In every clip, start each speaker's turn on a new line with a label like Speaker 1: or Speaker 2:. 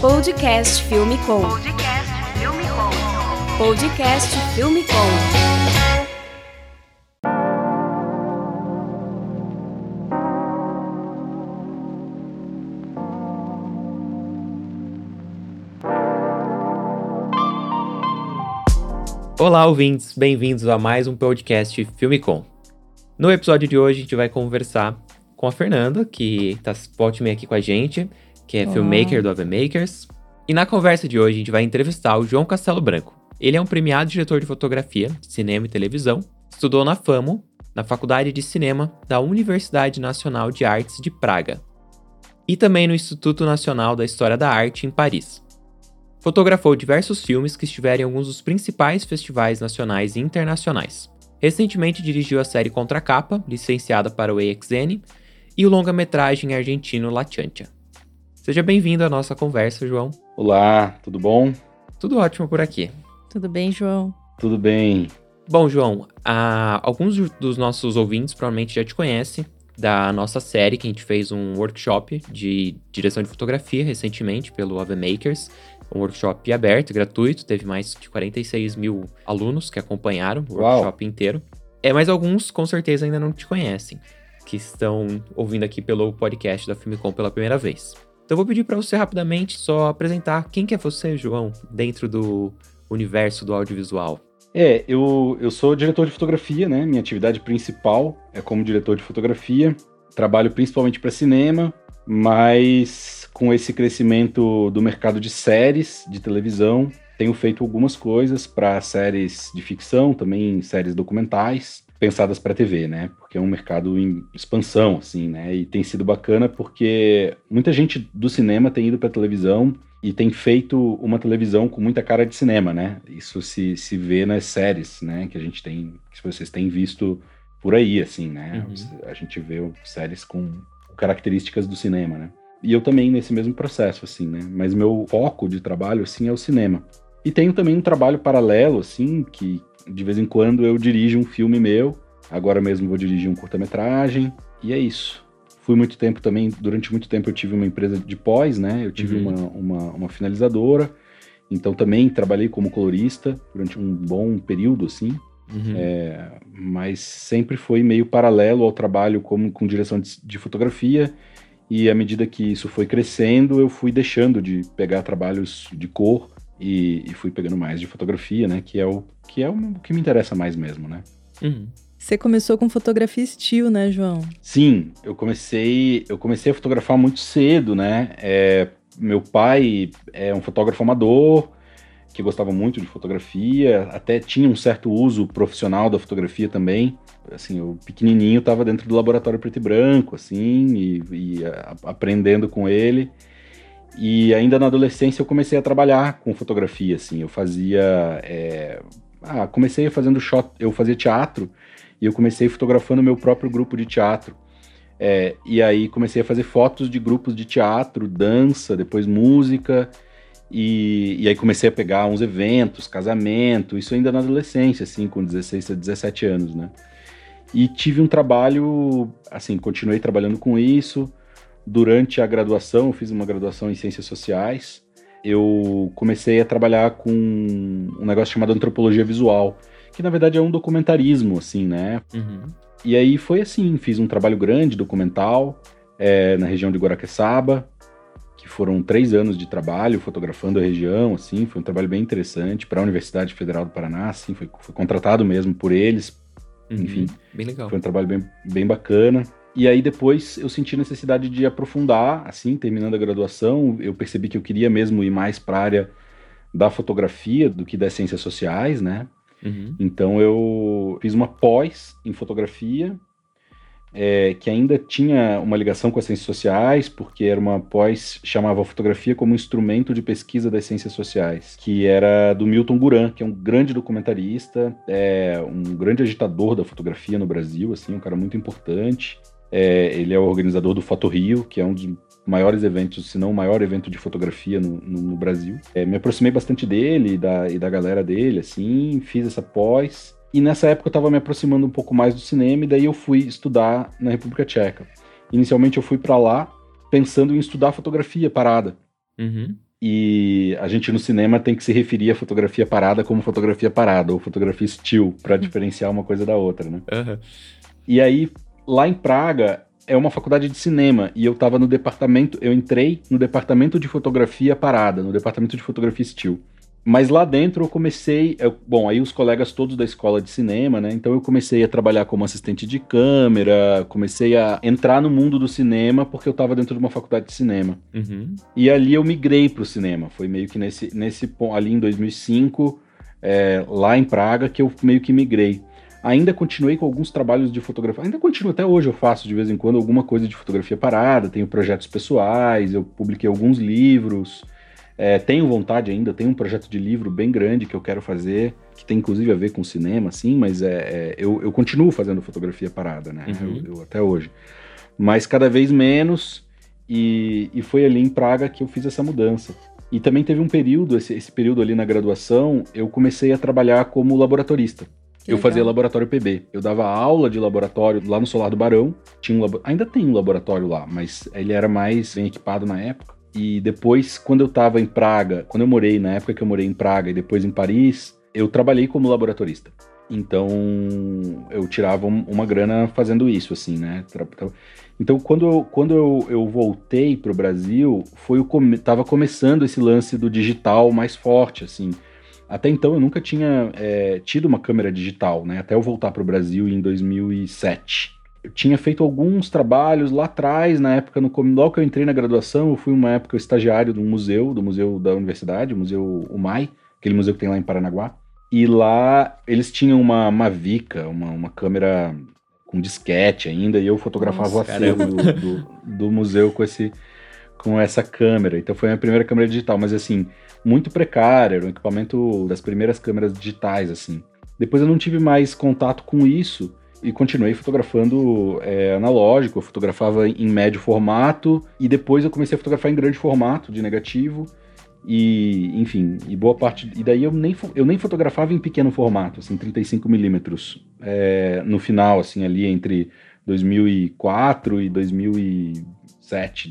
Speaker 1: Podcast Filme Com. Podcast Filme Com. Podcast Filme Com.
Speaker 2: Olá, ouvintes, bem-vindos a mais um podcast Filme Com. No episódio de hoje, a gente vai conversar com a Fernanda, que tá volte aqui com a gente, que é
Speaker 3: Olá.
Speaker 2: filmmaker do Ave Makers. E na conversa de hoje, a gente vai entrevistar o João Castelo Branco. Ele é um premiado diretor de fotografia, de cinema e televisão, estudou na FAMO, na Faculdade de Cinema da Universidade Nacional de Artes de Praga, e também no Instituto Nacional da História da Arte em Paris. Fotografou diversos filmes que estiveram em alguns dos principais festivais nacionais e internacionais. Recentemente dirigiu a série Contra Capa, licenciada para o EXN, e o longa-metragem argentino La Chancha. Seja bem-vindo à nossa conversa, João.
Speaker 3: Olá, tudo bom?
Speaker 2: Tudo ótimo por aqui.
Speaker 4: Tudo bem, João?
Speaker 3: Tudo bem.
Speaker 2: Bom, João, ah, alguns dos nossos ouvintes provavelmente já te conhecem da nossa série, que a gente fez um workshop de direção de fotografia recentemente pelo Ave Makers. Um workshop aberto, gratuito, teve mais de 46 mil alunos que acompanharam o
Speaker 3: Uau.
Speaker 2: workshop inteiro. É, mas alguns com certeza ainda não te conhecem, que estão ouvindo aqui pelo podcast da Filmicom pela primeira vez. Então eu vou pedir para você rapidamente só apresentar quem que é você, João, dentro do universo do audiovisual.
Speaker 3: É, eu, eu sou diretor de fotografia, né? Minha atividade principal é como diretor de fotografia. Trabalho principalmente para cinema, mas com esse crescimento do mercado de séries de televisão, tenho feito algumas coisas para séries de ficção, também séries documentais, pensadas para TV, né? Porque é um mercado em expansão, assim, né? E tem sido bacana porque muita gente do cinema tem ido para televisão e tem feito uma televisão com muita cara de cinema, né? Isso se, se vê nas séries, né? Que a gente tem, que vocês têm visto por aí, assim, né?
Speaker 2: Uhum.
Speaker 3: A gente vê séries com características do cinema, né? E eu também nesse mesmo processo, assim, né? Mas meu foco de trabalho, assim, é o cinema. E tenho também um trabalho paralelo, assim, que de vez em quando eu dirijo um filme meu. Agora mesmo vou dirigir um curta-metragem. E é isso. Fui muito tempo também, durante muito tempo eu tive uma empresa de pós, né? Eu tive
Speaker 2: Uhum.
Speaker 3: uma, uma, uma finalizadora. Então também trabalhei como colorista durante um bom período, assim.
Speaker 2: Uhum.
Speaker 3: É, mas sempre foi meio paralelo ao trabalho como com direção de, de fotografia. E à medida que isso foi crescendo, eu fui deixando de pegar trabalhos de cor e, e fui pegando mais de fotografia, né? Que é o que é o que me interessa mais mesmo, né?
Speaker 2: Uhum.
Speaker 4: Você começou com fotografia estilo, né, João?
Speaker 3: Sim, eu comecei, eu comecei a fotografar muito cedo, né? É, meu pai é um fotógrafo amador que gostava muito de fotografia, até tinha um certo uso profissional da fotografia também. Assim, o pequenininho estava dentro do laboratório preto e branco, assim, e, e a- aprendendo com ele. E ainda na adolescência eu comecei a trabalhar com fotografia, assim. Eu fazia, é, ah, comecei fazendo shot, eu fazia teatro e eu comecei fotografando meu próprio grupo de teatro. É, e aí comecei a fazer fotos de grupos de teatro, dança, depois música. E, e aí comecei a pegar uns eventos, casamento, isso ainda na adolescência, assim, com 16 a 17 anos, né? E tive um trabalho, assim, continuei trabalhando com isso. Durante a graduação, eu fiz uma graduação em Ciências Sociais. Eu comecei a trabalhar com um negócio chamado antropologia visual, que na verdade é um documentarismo, assim, né?
Speaker 2: Uhum.
Speaker 3: E aí foi assim, fiz um trabalho grande, documental, é, na região de Guaraqueçaba, que foram três anos de trabalho fotografando a região, assim, foi um trabalho bem interessante para a Universidade Federal do Paraná, assim, foi, foi contratado mesmo por eles,
Speaker 2: Uhum.
Speaker 3: Enfim.
Speaker 2: Bem legal.
Speaker 3: foi um trabalho bem, bem bacana. E aí depois eu senti necessidade de aprofundar, assim, terminando a graduação, eu percebi que eu queria mesmo ir mais para a área da fotografia do que das ciências sociais, né?
Speaker 2: Uhum.
Speaker 3: Então eu fiz uma pós em fotografia, é, que ainda tinha uma ligação com as ciências sociais, porque era uma pós chamava fotografia como instrumento de pesquisa das ciências sociais, que era do Milton Guran, que é um grande documentarista, é um grande agitador da fotografia no Brasil, assim, um cara muito importante. É, ele é o organizador do Foto Rio, que é um dos maiores eventos, se não o maior evento de fotografia no, no- no Brasil. É, me aproximei bastante dele e da, e da galera dele, assim, fiz essa pós. E nessa época eu estava me aproximando um pouco mais do cinema, e daí eu fui estudar na República Tcheca. Inicialmente eu fui para lá pensando em estudar fotografia parada.
Speaker 2: Uhum.
Speaker 3: E a gente no cinema tem que se referir à fotografia parada como fotografia parada, ou fotografia still, para
Speaker 2: Uhum.
Speaker 3: diferenciar uma coisa da outra, né?
Speaker 2: Aham.
Speaker 3: E aí, lá em Praga, é uma faculdade de cinema, e eu tava no departamento, eu entrei no departamento de fotografia parada, no departamento de fotografia still. Mas lá dentro eu comecei, eu- bom, aí os colegas todos da escola de cinema, né? Então eu comecei a trabalhar como assistente de câmera, comecei a entrar no mundo do cinema porque eu tava dentro de uma faculdade de cinema.
Speaker 2: Uhum.
Speaker 3: E ali eu migrei pro cinema. Foi meio que nesse, nesse ponto, ali em 2005, é, lá em Praga, que eu meio que migrei. Ainda continuei com alguns trabalhos de fotografia. Ainda continuo, até hoje eu faço de vez em quando alguma coisa de fotografia parada. Tenho projetos pessoais, eu publiquei alguns livros. É, tenho vontade ainda, tenho um projeto de livro bem grande que eu quero fazer, que tem inclusive a ver com cinema, sim, mas é, é, eu, eu continuo fazendo fotografia parada, né?
Speaker 2: Uhum.
Speaker 3: Eu- eu- até hoje. Mas cada vez menos, e, e foi ali em Praga que eu fiz essa mudança. E também teve um período, esse, esse período ali na graduação, eu comecei a trabalhar como laboratorista. Eu
Speaker 4: legal.
Speaker 3: fazia laboratório PB. Eu dava aula de laboratório lá no Solar do Barão. Tinha um labo- Ainda tem um laboratório lá, mas ele era mais bem equipado na época. E depois, quando eu tava em Praga, quando eu morei, na época que eu morei em Praga e depois em Paris, eu trabalhei como laboratorista. Então, eu tirava um- uma grana fazendo isso, assim, né? Então, quando eu, quando eu, eu voltei pro Brasil, foi o come... tava começando esse lance do digital mais forte, assim. Até então eu nunca tinha é, tido uma câmera digital, né? Até eu voltar pro Brasil em 2007. Eu tinha feito alguns trabalhos lá atrás, na época, no, logo que eu entrei na graduação, eu fui uma época estagiário de um museu, do museu da universidade, o Museu UMAI, aquele museu que tem lá em Paranaguá. E lá eles tinham uma Mavica, uma, uma câmera com disquete ainda, e eu fotografava
Speaker 4: Nossa,
Speaker 3: o acervo
Speaker 2: caramba.
Speaker 3: do, do, do museu com, esse, com essa câmera. Então foi a minha primeira câmera digital, mas assim, muito precária, era um equipamento das primeiras câmeras digitais, assim. Depois eu não tive mais contato com isso e continuei fotografando é, analógico, eu fotografava em médio formato e depois eu comecei a fotografar em grande formato, de negativo. E, enfim, e boa parte. E daí eu nem, eu nem fotografava em pequeno formato, assim, 35mm. É, no final, assim, ali entre 2004 e 2007,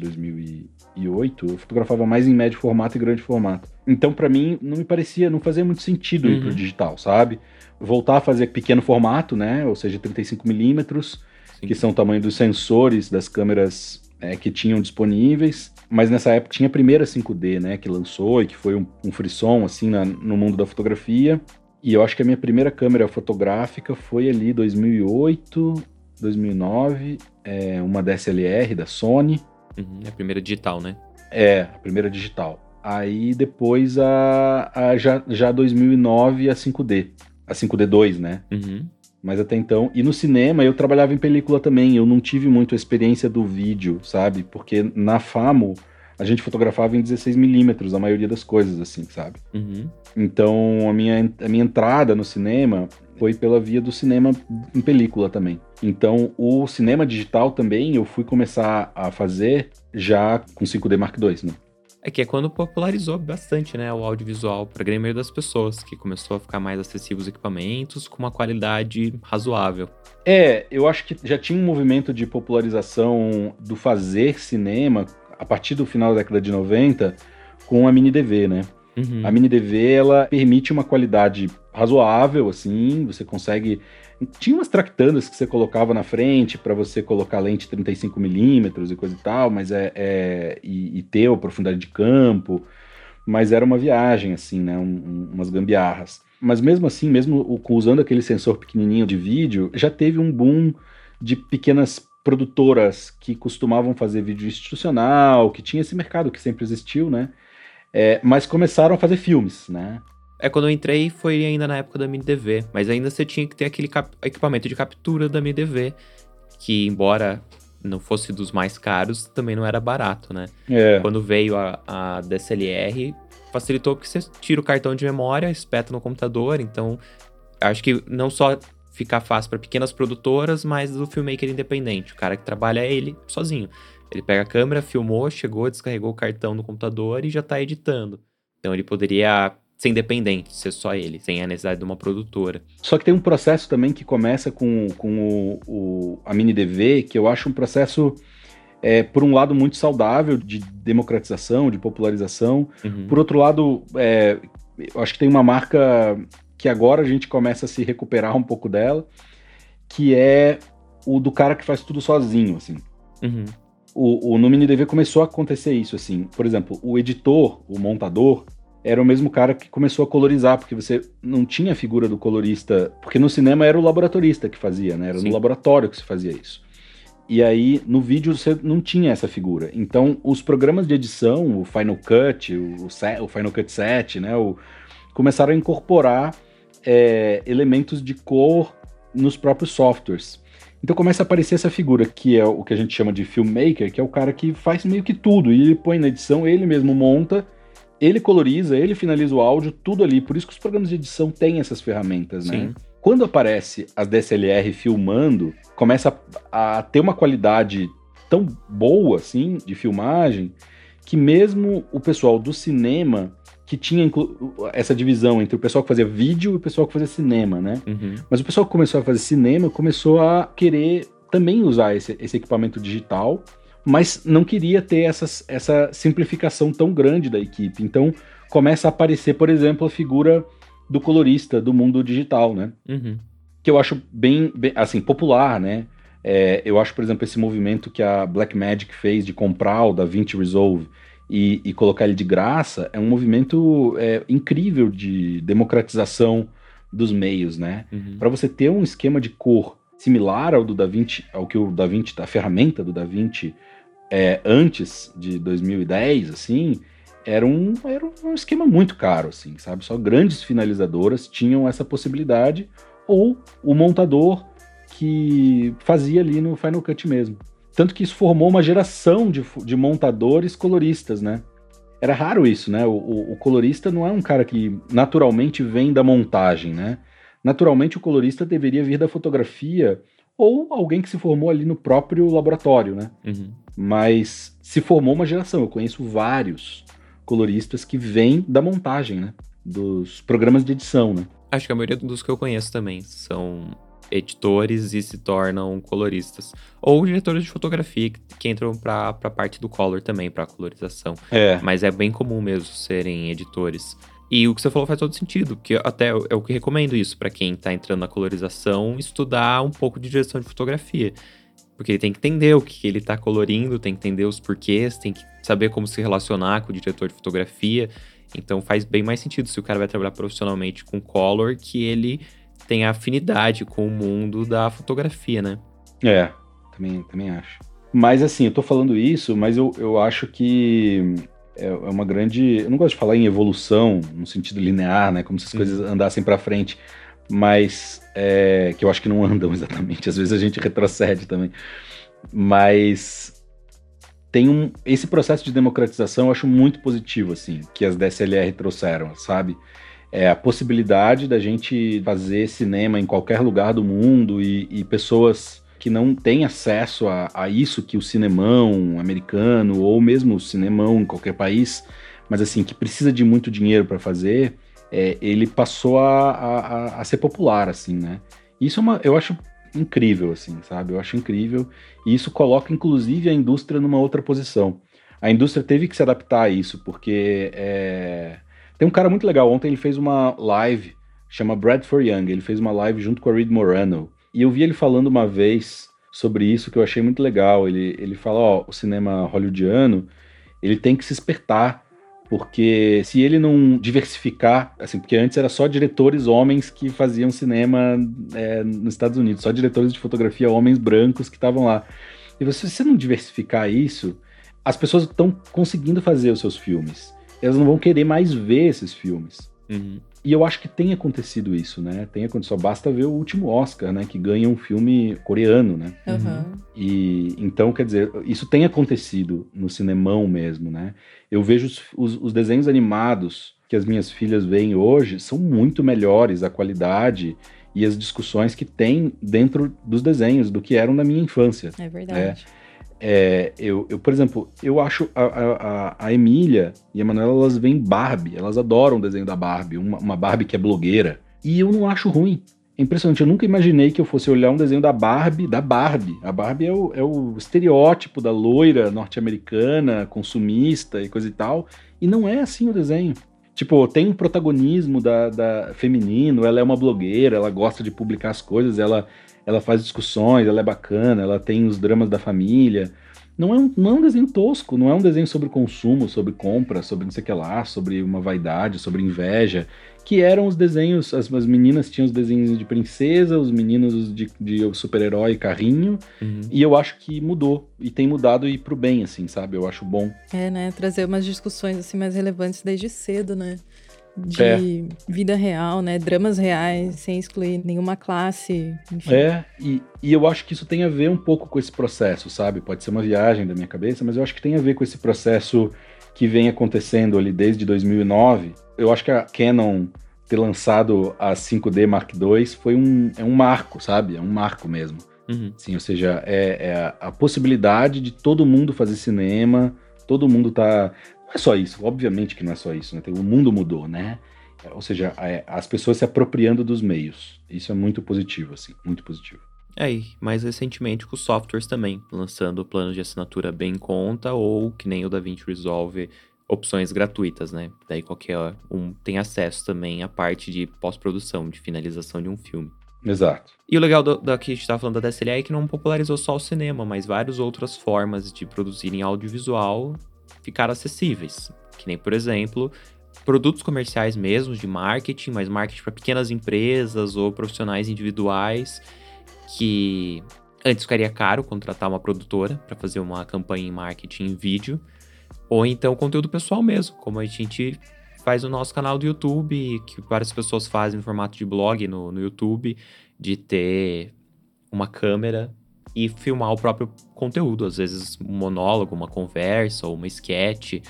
Speaker 3: 2008, eu fotografava mais em médio formato e grande formato. Então, pra mim, não me parecia, não fazia muito sentido ir pro
Speaker 2: Uhum.
Speaker 3: digital, sabe? Voltar a fazer pequeno formato, né? Ou seja, 35mm,
Speaker 2: Sim.
Speaker 3: que são o tamanho dos sensores das câmeras é, que tinham disponíveis. Mas nessa época tinha a primeira 5D, né? Que lançou e que foi um, um frisson, assim, na- no mundo da fotografia. E eu acho que a minha primeira câmera fotográfica foi ali 2008, 2009, é, uma DSLR da Sony.
Speaker 2: Uhum. É a primeira digital, né?
Speaker 3: É, a primeira digital. Aí depois a, a já, já 2009 a 5D. A 5D2, né?
Speaker 2: Uhum.
Speaker 3: Mas até então. E no cinema eu trabalhava em película também. Eu não tive muito a experiência do vídeo, sabe? Porque na Famo a gente fotografava em 16mm a maioria das coisas, assim, sabe?
Speaker 2: Uhum.
Speaker 3: Então a minha, a minha entrada no cinema foi pela via do cinema em película também. Então o cinema digital também eu fui começar a fazer já com 5D Mark II, né?
Speaker 2: É que é quando popularizou bastante, né, o audiovisual para a grande maioria das pessoas, que começou a ficar mais acessível os equipamentos com uma qualidade razoável.
Speaker 3: É, eu acho que já tinha um movimento de popularização do fazer cinema a partir do final da década de 90 com a mini DV, né?
Speaker 2: Uhum.
Speaker 3: A mini DV ela permite uma qualidade razoável, assim, você consegue. Tinha umas tractandas que você colocava na frente para você colocar lente 35mm e coisa e tal, mas é, é e, e ter a profundidade de campo, mas era uma viagem, assim, né? um- um- umas gambiarras. Mas mesmo assim, mesmo usando aquele sensor pequenininho de vídeo, já teve um boom de pequenas produtoras que costumavam fazer vídeo institucional, que tinha esse mercado que sempre existiu, né? É, mas começaram a fazer filmes, né?
Speaker 2: É, quando eu entrei foi ainda na época da MiniDV, mas ainda você tinha que ter aquele equipamento de captura da MiniDV, que embora não fosse dos mais caros, também não era barato, né?
Speaker 3: É,
Speaker 2: Quando veio a, a DSLR, facilitou porque você tira o cartão de memória, espeta no computador, então acho que não só fica fácil para pequenas produtoras, mas do filmmaker independente. O cara que trabalha é ele sozinho. Ele pega a câmera, filmou, chegou, descarregou o cartão no computador e já tá editando. Então ele poderia ser independente, ser só ele, sem a necessidade de uma produtora.
Speaker 3: Só que tem um processo também que começa com, com o, o- a mini DV, que eu acho um processo é, por um lado, muito saudável de democratização, de popularização.
Speaker 2: Uhum.
Speaker 3: Por outro lado, é, eu acho que tem uma marca que agora a gente começa a se recuperar um pouco dela, que é o do cara que faz tudo sozinho, assim.
Speaker 2: Uhum.
Speaker 3: O, o, no MiniDV começou a acontecer isso, assim. Por exemplo, o editor, o montador, era o mesmo cara que começou a colorizar, porque você não tinha a figura do colorista, porque no cinema era o laboratorista que fazia, né? Era Sim. no laboratório que se fazia isso. E aí, no vídeo, você não tinha essa figura. Então, os programas de edição, o Final Cut, o, o Final Cut 7, né? O, começaram a incorporar é, elementos de cor nos próprios softwares. Então começa a aparecer essa figura que é o que a gente chama de filmmaker, que é o cara que faz meio que tudo. E ele põe na edição, ele mesmo monta, ele coloriza, ele finaliza o áudio, tudo ali. Por isso que os programas de edição têm essas ferramentas, né? Sim. Quando aparece as DSLR filmando, começa a, a ter uma qualidade tão boa assim de filmagem que mesmo o pessoal do cinema que tinha essa divisão entre o pessoal que fazia vídeo e o pessoal que fazia cinema, né?
Speaker 2: Uhum.
Speaker 3: Mas o pessoal que começou a fazer cinema começou a querer também usar esse, esse equipamento digital, mas não queria ter essas, essa simplificação tão grande da equipe. Então começa a aparecer, por exemplo, a figura do colorista do mundo digital, né?
Speaker 2: Uhum.
Speaker 3: Que eu acho bem, bem assim, popular, né? É, eu acho, por exemplo, esse movimento que a Blackmagic fez de comprar o DaVinci Resolve e, e colocar ele de graça é um movimento é, incrível de democratização dos meios, né?
Speaker 2: Uhum.
Speaker 3: Para você ter um esquema de cor similar ao do DaVinci, ao que o DaVinci, a ferramenta do DaVinci é, antes de 2010, assim, era um, era um esquema muito caro, assim, sabe? Só grandes finalizadoras tinham essa possibilidade, ou o montador que fazia ali no Final Cut mesmo. Tanto que isso formou uma geração de, de montadores coloristas, né? Era raro isso, né? O, o, o, colorista não é um cara que naturalmente vem da montagem, né? Naturalmente o colorista deveria vir da fotografia ou alguém que se formou ali no próprio laboratório, né?
Speaker 2: Uhum.
Speaker 3: Mas se formou uma geração. Eu conheço vários coloristas que vêm da montagem, né? Dos programas de edição, né?
Speaker 2: Acho que a maioria dos que eu conheço também são editores e se tornam coloristas. Ou diretores de fotografia que, que entram para a parte do color também, para colorização.
Speaker 3: É.
Speaker 2: Mas é bem comum mesmo serem editores. E o que você falou faz todo sentido, que até é o que recomendo isso para quem está entrando na colorização, estudar um pouco de direção de fotografia. Porque ele tem que entender o que ele está colorindo, tem que entender os porquês, tem que saber como se relacionar com o diretor de fotografia. Então faz bem mais sentido se o cara vai trabalhar profissionalmente com color que ele tem afinidade com o mundo da fotografia, né?
Speaker 3: É, também, também acho. Mas assim, eu tô falando isso, mas eu, eu acho que é, é uma grande. Eu não gosto de falar em evolução no sentido linear, né? Como se as uhum. coisas andassem para frente, mas é, que eu acho que não andam exatamente. Às vezes a gente retrocede também. Mas tem um esse processo de democratização eu acho muito positivo assim que as DSLR trouxeram, sabe? é, a possibilidade da gente fazer cinema em qualquer lugar do mundo e, e pessoas que não têm acesso a, a, isso que o cinemão americano ou mesmo o cinemão em qualquer país, mas assim, que precisa de muito dinheiro para fazer, é, ele passou a, a, a, ser popular, assim, né? Isso é uma, eu acho incrível, assim, sabe? Eu acho incrível. E isso coloca, inclusive, a indústria numa outra posição. A indústria teve que se adaptar a isso, porque é, tem um cara muito legal. Ontem ele fez uma live, chama Bradford Young. Ele fez uma live junto com a Reed Morano. E eu vi ele falando uma vez sobre isso que eu achei muito legal. Ele, ele fala: ó, o cinema hollywoodiano ele tem que se espertar. Porque se ele não diversificar, assim, porque antes era só diretores homens que faziam cinema é, nos Estados Unidos, só diretores de fotografia homens brancos que estavam lá. E se você não diversificar isso, as pessoas estão conseguindo fazer os seus filmes elas não vão querer mais ver esses filmes.
Speaker 2: Uhum.
Speaker 3: E eu acho que tem acontecido isso, né? Tem acontecido, só basta ver o último Oscar, né? Que ganha um filme coreano, né?
Speaker 4: Uhum.
Speaker 3: E então, quer dizer, isso tem acontecido no cinemão mesmo, né? Eu vejo os, os, os desenhos animados que as minhas filhas veem hoje são muito melhores a qualidade e as discussões que tem dentro dos desenhos do que eram na minha infância.
Speaker 4: É verdade.
Speaker 3: É. É, eu, eu, por exemplo, eu acho a, a, a Emília e a Manuela, elas veem Barbie, elas adoram o desenho da Barbie, uma, uma Barbie que é blogueira. E eu não acho ruim. É impressionante, eu nunca imaginei que eu fosse olhar um desenho da Barbie, da Barbie. A Barbie é o, é o estereótipo da loira norte-americana, consumista e coisa e tal. E não é assim o desenho. Tipo, tem um protagonismo da, da feminino, ela é uma blogueira, ela gosta de publicar as coisas, ela, ela faz discussões, ela é bacana, ela tem os dramas da família. Não é, um, não é um desenho tosco, não é um desenho sobre consumo, sobre compra, sobre não sei o que lá, sobre uma vaidade, sobre inveja que eram os desenhos, as, as, meninas tinham os desenhos de princesa, os meninos de, de super-herói, carrinho, uhum. e eu acho que mudou, e tem mudado e pro bem, assim, sabe? Eu acho bom.
Speaker 4: É, né? Trazer umas discussões, assim, mais relevantes desde cedo, né? De é. vida real, né? Dramas reais, sem excluir nenhuma classe,
Speaker 3: enfim. É, e, e eu acho que isso tem a ver um pouco com esse processo, sabe? Pode ser uma viagem da minha cabeça, mas eu acho que tem a ver com esse processo que vem acontecendo ali desde 2009. Eu acho que a Canon ter lançado a 5D Mark II foi um, é um marco, sabe? É um marco mesmo. Uhum. Sim, ou seja, é, é a, a, possibilidade de todo mundo fazer cinema, todo mundo tá. Não é só isso, obviamente que não é só isso, né? O mundo mudou, né? Ou seja, é, as pessoas se apropriando dos meios. Isso é muito positivo, assim, muito positivo.
Speaker 2: É, e mais recentemente com os softwares também, lançando planos de assinatura bem em conta, ou que nem o DaVinci Resolve, opções gratuitas, né? Daí qualquer um tem acesso também à parte de pós-produção, de finalização de um filme.
Speaker 3: Exato.
Speaker 2: E o legal do, da que a gente estava falando da DSLR é que não popularizou só o cinema, mas várias outras formas de produzirem audiovisual ficaram acessíveis. Que nem, por exemplo, produtos comerciais mesmo, de marketing, mas marketing para pequenas empresas ou profissionais individuais que antes ficaria caro contratar uma produtora para fazer uma campanha em marketing em vídeo, ou então conteúdo pessoal mesmo, como a gente faz o nosso canal do YouTube, que várias pessoas fazem no formato de blog no, no YouTube, de ter uma câmera e filmar o próprio conteúdo, às vezes um monólogo, uma conversa ou uma sketch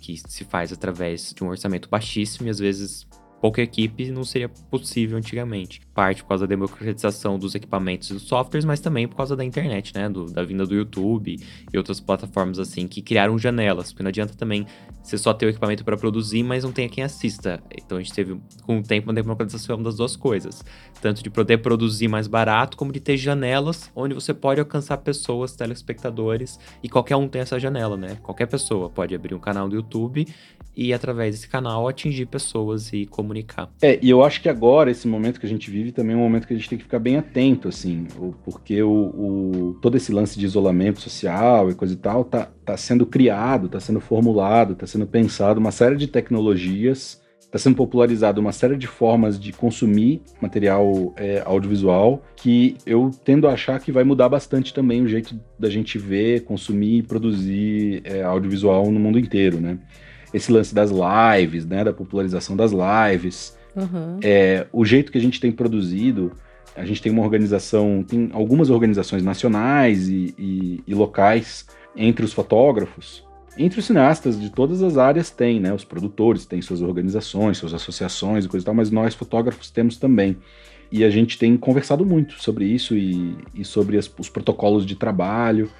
Speaker 2: que se faz através de um orçamento baixíssimo e às vezes pouca equipe não seria possível antigamente. Parte por causa da democratização dos equipamentos e dos softwares, mas também por causa da internet, né? Do, da vinda do YouTube e outras plataformas assim que criaram janelas. Porque não adianta também você só ter o equipamento para produzir, mas não tenha quem assista. Então a gente teve com o tempo uma democratização das duas coisas. Tanto de poder produzir mais barato, como de ter janelas onde você pode alcançar pessoas, telespectadores, e qualquer um tem essa janela, né? Qualquer pessoa pode abrir um canal do YouTube e através desse canal atingir pessoas e comunicar.
Speaker 3: É, e eu acho que agora, esse momento que a gente vive, também é um momento que a gente tem que ficar bem atento, assim, porque o, o todo esse lance de isolamento social e coisa e tal tá, tá sendo criado, tá sendo formulado, tá sendo pensado uma série de tecnologias, tá sendo popularizado uma série de formas de consumir material é, audiovisual que eu tendo a achar que vai mudar bastante também o jeito da gente ver, consumir e produzir é, audiovisual no mundo inteiro, né? Esse lance das lives, né, da popularização das lives, uhum. é, o jeito que a gente tem produzido, a gente tem uma organização, tem algumas organizações nacionais e, e, e locais entre os fotógrafos, entre os cineastas de todas as áreas tem, né? Os produtores têm suas organizações, suas associações e coisa e tal, mas nós fotógrafos temos também. E a gente tem conversado muito sobre isso e, e sobre as, os protocolos de trabalho.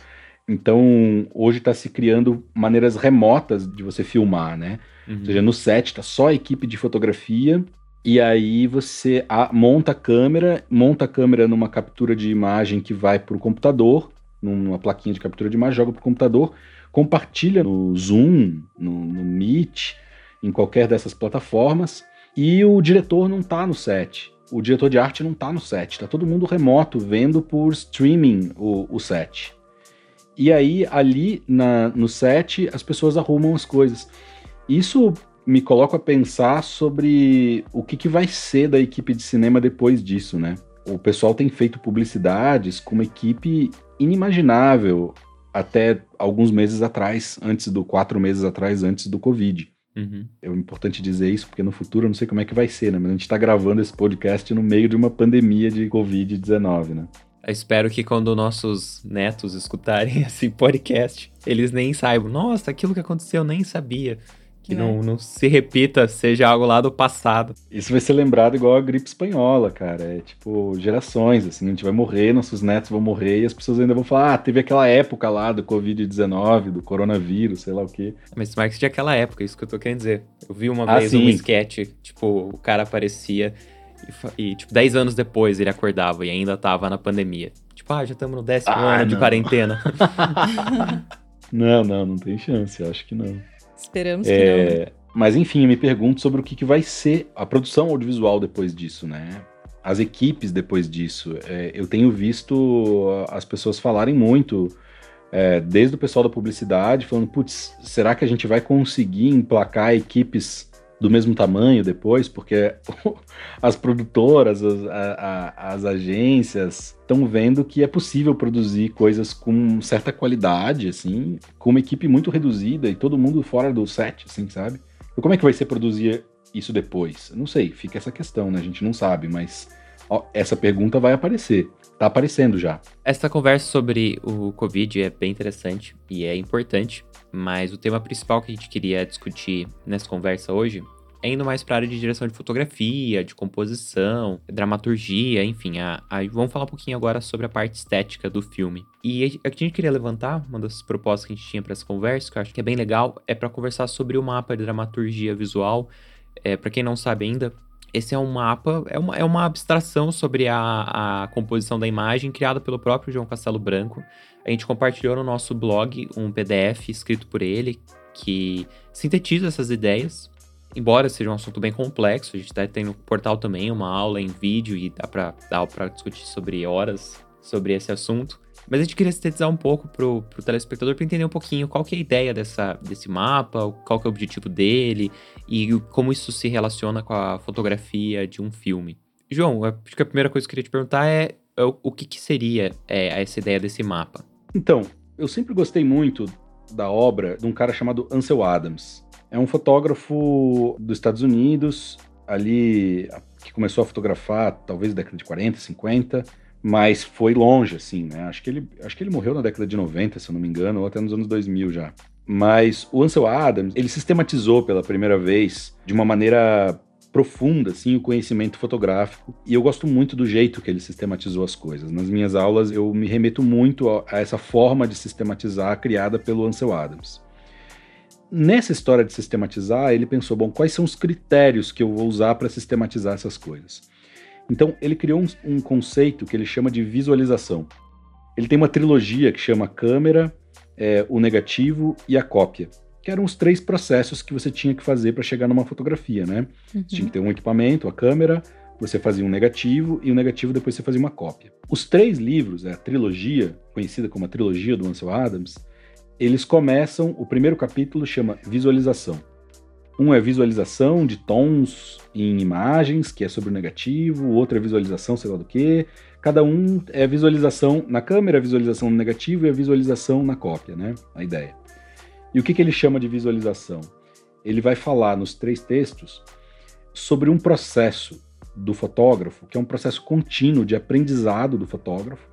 Speaker 3: Então, hoje está se criando maneiras remotas de você filmar, né? Uhum. Ou seja, no set está só a equipe de fotografia e aí você a, monta a câmera, monta a câmera numa captura de imagem que vai para o computador, numa plaquinha de captura de imagem, joga para o computador, compartilha no Zoom, no, no Meet, em qualquer dessas plataformas, e o diretor não está no set. O diretor de arte não está no set, está todo mundo remoto, vendo por streaming o, o set. E aí, ali na, no set, as pessoas arrumam as coisas. Isso me coloca a pensar sobre o que, que vai ser da equipe de cinema depois disso, né? O pessoal tem feito publicidades com uma equipe inimaginável até alguns meses atrás, antes do quatro meses atrás, antes do Covid. Uhum. É importante dizer isso, porque no futuro eu não sei como é que vai ser, né? Mas a gente está gravando esse podcast no meio de uma pandemia de Covid-19, né?
Speaker 2: Eu espero que quando nossos netos escutarem esse podcast, eles nem saibam. Nossa, aquilo que aconteceu eu nem sabia. Que é. não, não se repita, seja algo lá do passado.
Speaker 3: Isso vai ser lembrado igual a gripe espanhola, cara. É tipo, gerações, assim, a gente vai morrer, nossos netos vão morrer e as pessoas ainda vão falar, ah, teve aquela época lá do Covid-19, do coronavírus, sei lá o quê.
Speaker 2: Mas Marx de aquela época, isso que eu tô querendo dizer. Eu vi uma ah, vez sim. um sketch, tipo, o cara aparecia E, e, tipo, 10 anos depois ele acordava e ainda tava na pandemia. Tipo, ah, já estamos no décimo ah, ano não. de quarentena.
Speaker 3: não, não, não tem chance, acho que não.
Speaker 4: Esperamos é... que não. Né?
Speaker 3: Mas enfim, eu me pergunto sobre o que, que vai ser a produção audiovisual depois disso, né? As equipes depois disso. É, eu tenho visto as pessoas falarem muito é, desde o pessoal da publicidade, falando, putz, será que a gente vai conseguir emplacar equipes do mesmo tamanho depois? Porque as produtoras, as, a, a, as agências estão vendo que é possível produzir coisas com certa qualidade, assim, com uma equipe muito reduzida e todo mundo fora do set, assim, sabe? Como é que vai ser produzir isso depois? Não sei, fica essa questão, né? A gente não sabe, mas ó, essa pergunta vai aparecer tá aparecendo já.
Speaker 2: Essa conversa sobre o Covid é bem interessante e é importante, mas o tema principal que a gente queria discutir nessa conversa hoje é indo mais para a área de direção de fotografia, de composição, dramaturgia, enfim. A, a, vamos falar um pouquinho agora sobre a parte estética do filme. E a, a gente queria levantar, uma das propostas que a gente tinha para essa conversa, que eu acho que é bem legal, é para conversar sobre o mapa de dramaturgia visual. É, para quem não sabe ainda, esse é um mapa, é uma, é uma abstração sobre a, a composição da imagem criada pelo próprio João Castelo Branco. A gente compartilhou no nosso blog um PDF escrito por ele que sintetiza essas ideias. Embora seja um assunto bem complexo, a gente tá, tem no portal também uma aula em vídeo e dá para dá para discutir sobre horas sobre esse assunto. Mas a gente queria sintetizar um pouco pro, pro telespectador para entender um pouquinho qual que é a ideia dessa, desse mapa, qual que é o objetivo dele e como isso se relaciona com a fotografia de um filme. João, acho que a primeira coisa que eu queria te perguntar é, é o, o que, que seria é, essa ideia desse mapa?
Speaker 3: Então, eu sempre gostei muito da obra de um cara chamado Ansel Adams. É um fotógrafo dos Estados Unidos, ali que começou a fotografar talvez na década de 40, 50, mas foi longe, assim, né? Acho que, ele, acho que ele morreu na década de 90, se eu não me engano, ou até nos anos 2000 já. Mas o Ansel Adams, ele sistematizou pela primeira vez, de uma maneira profunda, assim, o conhecimento fotográfico. E eu gosto muito do jeito que ele sistematizou as coisas. Nas minhas aulas, eu me remeto muito a, essa forma de sistematizar criada pelo Ansel Adams. Nessa história de sistematizar, ele pensou, bom, quais são os critérios que eu vou usar para sistematizar essas coisas? Então, ele criou um, um, conceito que ele chama de visualização. Ele tem uma trilogia que chama câmera, é, o negativo e a cópia, que eram os três processos que você tinha que fazer para chegar numa fotografia, né? Uhum. Você tinha que ter um equipamento, a câmera, você fazia um negativo e o negativo depois você fazia uma cópia. Os três livros, a trilogia, conhecida como a trilogia do Ansel Adams, eles começam, o primeiro capítulo chama visualização. Um é visualização de tons em imagens, que é sobre o negativo, o outro é visualização, sei lá do que. Cada um é visualização na câmera, visualização no negativo e a visualização na cópia, né? A ideia. E o que, que ele chama de visualização? Ele vai falar nos três textos sobre um processo do fotógrafo, que é um processo contínuo de aprendizado do fotógrafo,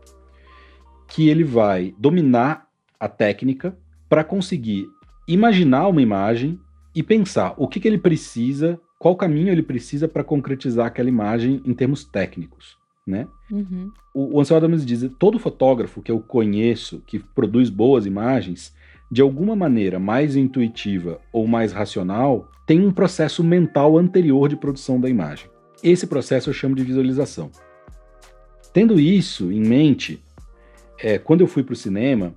Speaker 3: que ele vai dominar a técnica para conseguir imaginar uma imagem e pensar o que, que ele precisa, qual caminho ele precisa para concretizar aquela imagem em termos técnicos. Né? Uhum. O, o Ansel Adams diz: todo fotógrafo que eu conheço que produz boas imagens, de alguma maneira mais intuitiva ou mais racional, tem um processo mental anterior de produção da imagem. Esse processo eu chamo de visualização. Tendo isso em mente, é, quando eu fui para o cinema,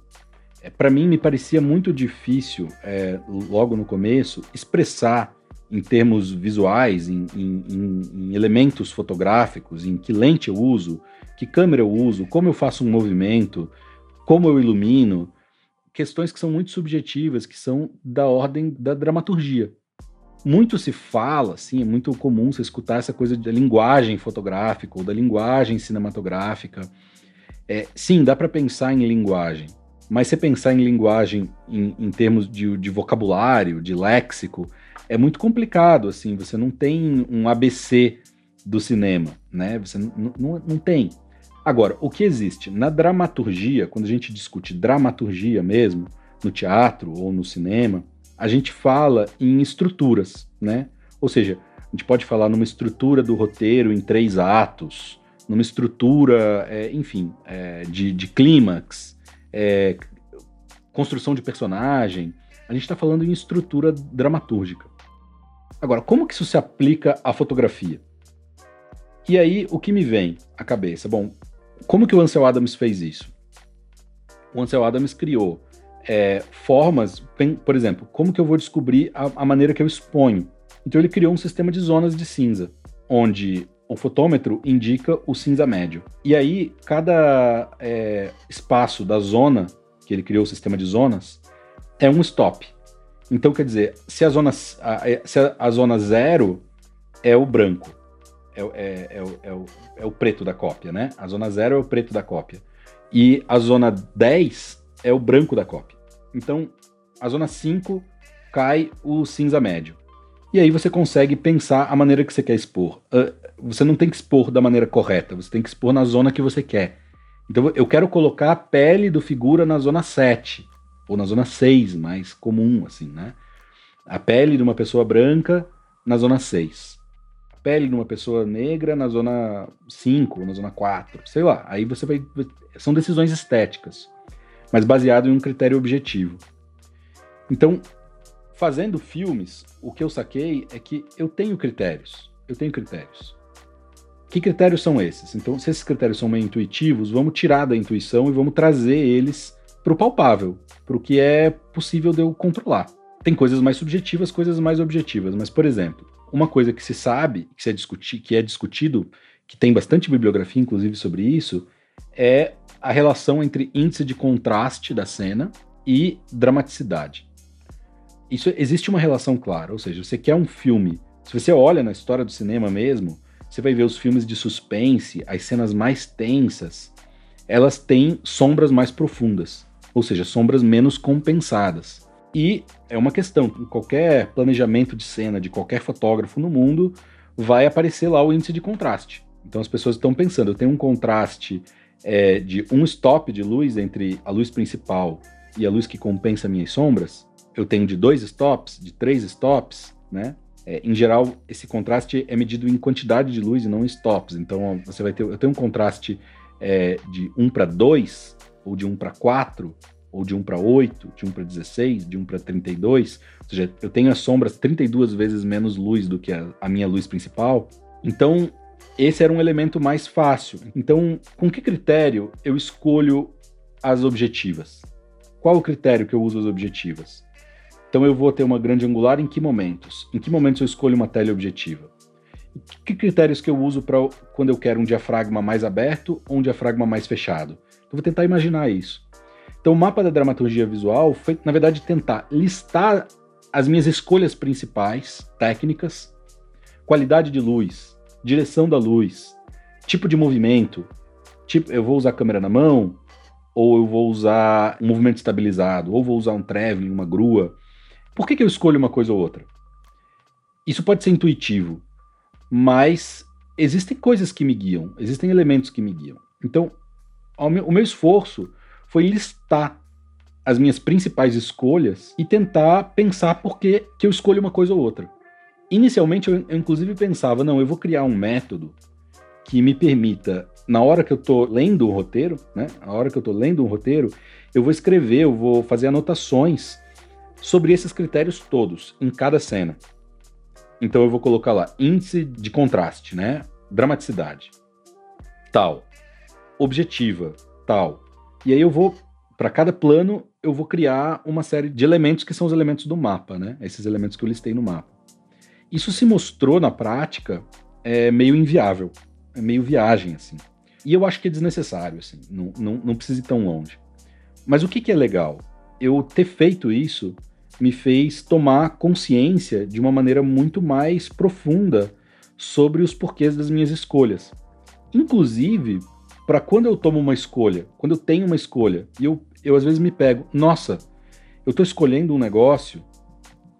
Speaker 3: é, para mim me parecia muito difícil, é, logo no começo, expressar em termos visuais, em, em, em, elementos fotográficos, em que lente eu uso, que câmera eu uso, como eu faço um movimento, como eu ilumino, questões que são muito subjetivas, que são da ordem da dramaturgia. Muito se fala, assim, é muito comum você escutar essa coisa da linguagem fotográfica ou da linguagem cinematográfica. É, sim, dá para pensar em linguagem, mas você pensar em linguagem em, em termos de, de, vocabulário, de léxico, é muito complicado, assim, você não tem um ABC do cinema, né? Você não, não tem. Agora, o que existe na dramaturgia, quando a gente discute dramaturgia mesmo, no teatro ou no cinema, a gente fala em estruturas, né? Ou seja, a gente pode falar numa estrutura do roteiro em três atos, numa estrutura, é, enfim, é, de, de clímax, é, construção de personagem, a gente está falando em estrutura dramatúrgica. Agora, como que isso se aplica à fotografia? E aí, o que me vem à cabeça? Bom, como que o Ansel Adams fez isso? O Ansel Adams criou é, formas, por exemplo, como que eu vou descobrir a, a, maneira que eu exponho? Então ele criou um sistema de zonas de cinza, onde o fotômetro indica o cinza médio. E aí, cada é, espaço da zona, que ele criou o sistema de zonas, é um stop. Então, quer dizer, se a zona, é, se a, a zona zero é o branco, é, é, é, é, o, é o preto da cópia, né? A zona zero é o preto da cópia. E a zona 10 é o branco da cópia. Então, a zona 5 cai o cinza médio. E aí você consegue pensar a maneira que você quer expor. Uh, você não tem que expor da maneira correta, você tem que expor na zona que você quer. Então eu quero colocar a pele do figura na zona 7, ou na zona 6, mais comum, assim, né? A pele de uma pessoa branca na zona 6. Pele de uma pessoa negra na zona 5, na zona 4, sei lá. Aí você vai. São decisões estéticas, mas baseado em um critério objetivo. Então, fazendo filmes, o que eu saquei é que eu tenho critérios. Eu tenho critérios. Que critérios são esses? Então, se esses critérios são meio intuitivos, vamos tirar da intuição e vamos trazer eles para o palpável, para o que é possível de eu controlar. Tem coisas mais subjetivas, coisas mais objetivas, mas, por exemplo, uma coisa que se sabe, que, se é, discutir, que é discutido, que tem bastante bibliografia, inclusive, sobre isso, é a relação entre índice de contraste da cena e dramaticidade. Isso existe uma relação clara, ou seja, você quer um filme, se você olha na história do cinema mesmo, você vai ver os filmes de suspense, as cenas mais tensas, elas têm sombras mais profundas, ou seja, sombras menos compensadas. E é uma questão, em qualquer planejamento de cena de qualquer fotógrafo no mundo, vai aparecer lá o índice de contraste. Então as pessoas estão pensando, eu tenho um contraste é, de um stop de luz entre a luz principal e a luz que compensa minhas sombras. Eu tenho de dois stops, de três stops, né? É, em geral, esse contraste é medido em quantidade de luz e não em stops. Então, você vai ter, eu tenho um contraste é, de 1 para 2, ou de 1 para 4, ou de 1 para 8, de 1 para 16, de 1 para 32. Ou seja, eu tenho as sombras 32 vezes menos luz do que a, a minha luz principal. Então, esse era um elemento mais fácil. Então, com que critério eu escolho as objetivas? Qual o critério que eu uso as objetivas? Então eu vou ter uma grande angular em que momentos? Em que momentos eu escolho uma teleobjetiva? Que critérios que eu uso para quando eu quero um diafragma mais aberto ou um diafragma mais fechado? Eu vou tentar imaginar isso. Então o mapa da dramaturgia visual foi, na verdade, tentar listar as minhas escolhas principais, técnicas, qualidade de luz, direção da luz, tipo de movimento, tipo, eu vou usar a câmera na mão, ou eu vou usar um movimento estabilizado, ou vou usar um traveling, uma grua, por que, que eu escolho uma coisa ou outra? Isso pode ser intuitivo, mas existem coisas que me guiam, existem elementos que me guiam. Então, o meu esforço foi listar as minhas principais escolhas e tentar pensar por que, que eu escolho uma coisa ou outra. Inicialmente, eu, eu inclusive pensava, não, eu vou criar um método que me permita, na hora que eu estou lendo um roteiro, né, na hora que eu estou lendo um roteiro, eu vou escrever, eu vou fazer anotações sobre esses critérios todos em cada cena. Então eu vou colocar lá índice de contraste, né? Dramaticidade, tal. Objetiva, tal. E aí eu vou para cada plano eu vou criar uma série de elementos que são os elementos do mapa, né? Esses elementos que eu listei no mapa. Isso se mostrou na prática é meio inviável, é meio viagem assim. E eu acho que é desnecessário assim, não, não, não precisa ir tão longe. Mas o que, que é legal? eu ter feito isso me fez tomar consciência de uma maneira muito mais profunda sobre os porquês das minhas escolhas. Inclusive, para quando eu tomo uma escolha, quando eu tenho uma escolha, e eu, eu às vezes me pego, nossa, eu estou escolhendo um negócio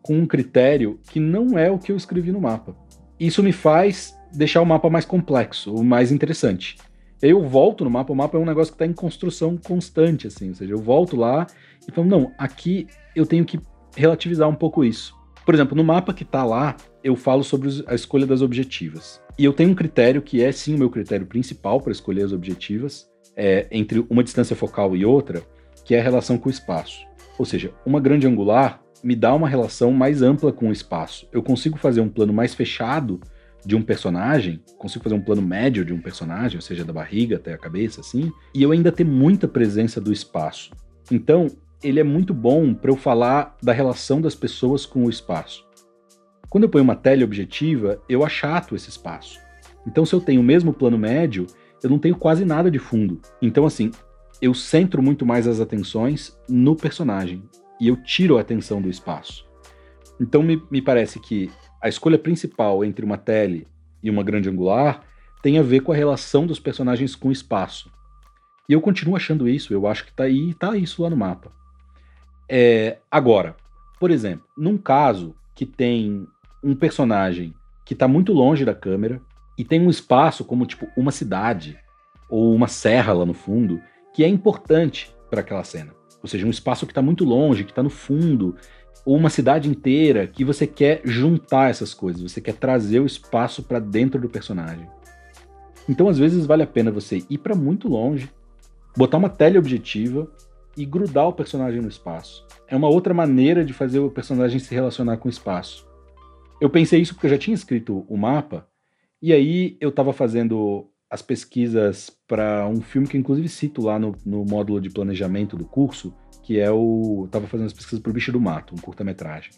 Speaker 3: com um critério que não é o que eu escrevi no mapa. Isso me faz deixar o mapa mais complexo, mais interessante. Eu volto no mapa, o mapa é um negócio que está em construção constante, assim, ou seja, eu volto lá e falo, não, aqui eu tenho que relativizar um pouco isso. Por exemplo, no mapa que está lá, eu falo sobre a escolha das objetivas. E eu tenho um critério que é sim o meu critério principal para escolher as objetivas, é, entre uma distância focal e outra, que é a relação com o espaço. Ou seja, uma grande angular me dá uma relação mais ampla com o espaço. Eu consigo fazer um plano mais fechado de um personagem, consigo fazer um plano médio de um personagem, ou seja, da barriga até a cabeça, assim, e eu ainda ter muita presença do espaço. Então, ele é muito bom para eu falar da relação das pessoas com o espaço. Quando eu ponho uma teleobjetiva, eu achato esse espaço. Então, se eu tenho o mesmo plano médio, eu não tenho quase nada de fundo. Então, assim, eu centro muito mais as atenções no personagem e eu tiro a atenção do espaço. Então, me, me parece que a escolha principal entre uma tele e uma grande angular tem a ver com a relação dos personagens com o espaço. E eu continuo achando isso, eu acho que tá aí, tá isso lá no mapa. É, agora, por exemplo, num caso que tem um personagem que está muito longe da câmera e tem um espaço como tipo uma cidade ou uma serra lá no fundo que é importante para aquela cena. Ou seja, um espaço que está muito longe, que está no fundo ou uma cidade inteira que você quer juntar essas coisas, você quer trazer o espaço para dentro do personagem. Então, às vezes, vale a pena você ir para muito longe, botar uma teleobjetiva e grudar o personagem no espaço. É uma outra maneira de fazer o personagem se relacionar com o espaço. Eu pensei isso porque eu já tinha escrito o mapa, e aí eu estava fazendo as pesquisas para um filme que inclusive cito lá no, no módulo de planejamento do curso, que é o. Tava fazendo as pesquisas pro Bicho do Mato, um curta-metragem.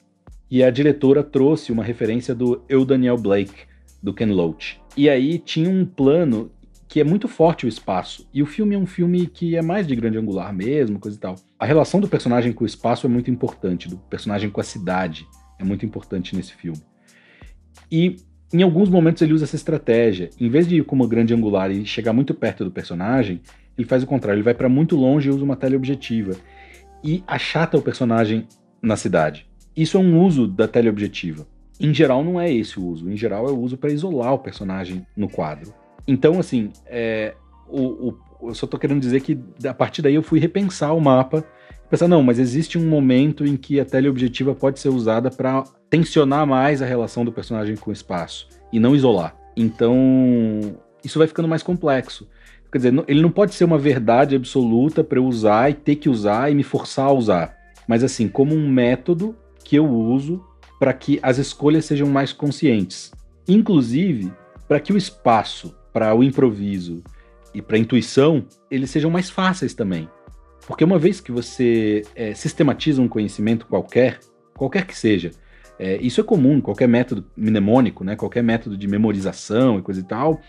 Speaker 3: E a diretora trouxe uma referência do Eu Daniel Blake, do Ken Loach. E aí tinha um plano que é muito forte o espaço. E o filme é um filme que é mais de grande angular mesmo, coisa e tal. A relação do personagem com o espaço é muito importante, do personagem com a cidade é muito importante nesse filme. E em alguns momentos ele usa essa estratégia. Em vez de ir com uma grande angular e chegar muito perto do personagem, ele faz o contrário, ele vai para muito longe e usa uma teleobjetiva e achata o personagem na cidade. Isso é um uso da teleobjetiva. Em geral, não é esse o uso. Em geral, é o uso para isolar o personagem no quadro. Então, assim, é, o, o, eu só tô querendo dizer que a partir daí eu fui repensar o mapa. Pensar, não, mas existe um momento em que a teleobjetiva pode ser usada para tensionar mais a relação do personagem com o espaço e não isolar. Então, isso vai ficando mais complexo. Quer dizer, ele não pode ser uma verdade absoluta para eu usar e ter que usar e me forçar a usar. Mas assim, como um método que eu uso para que as escolhas sejam mais conscientes. Inclusive, para que o espaço para o improviso e para a intuição, eles sejam mais fáceis também. Porque uma vez que você é, sistematiza um conhecimento qualquer, qualquer que seja, é, isso é comum, qualquer método mnemônico, né, qualquer método de memorização e coisa e tal,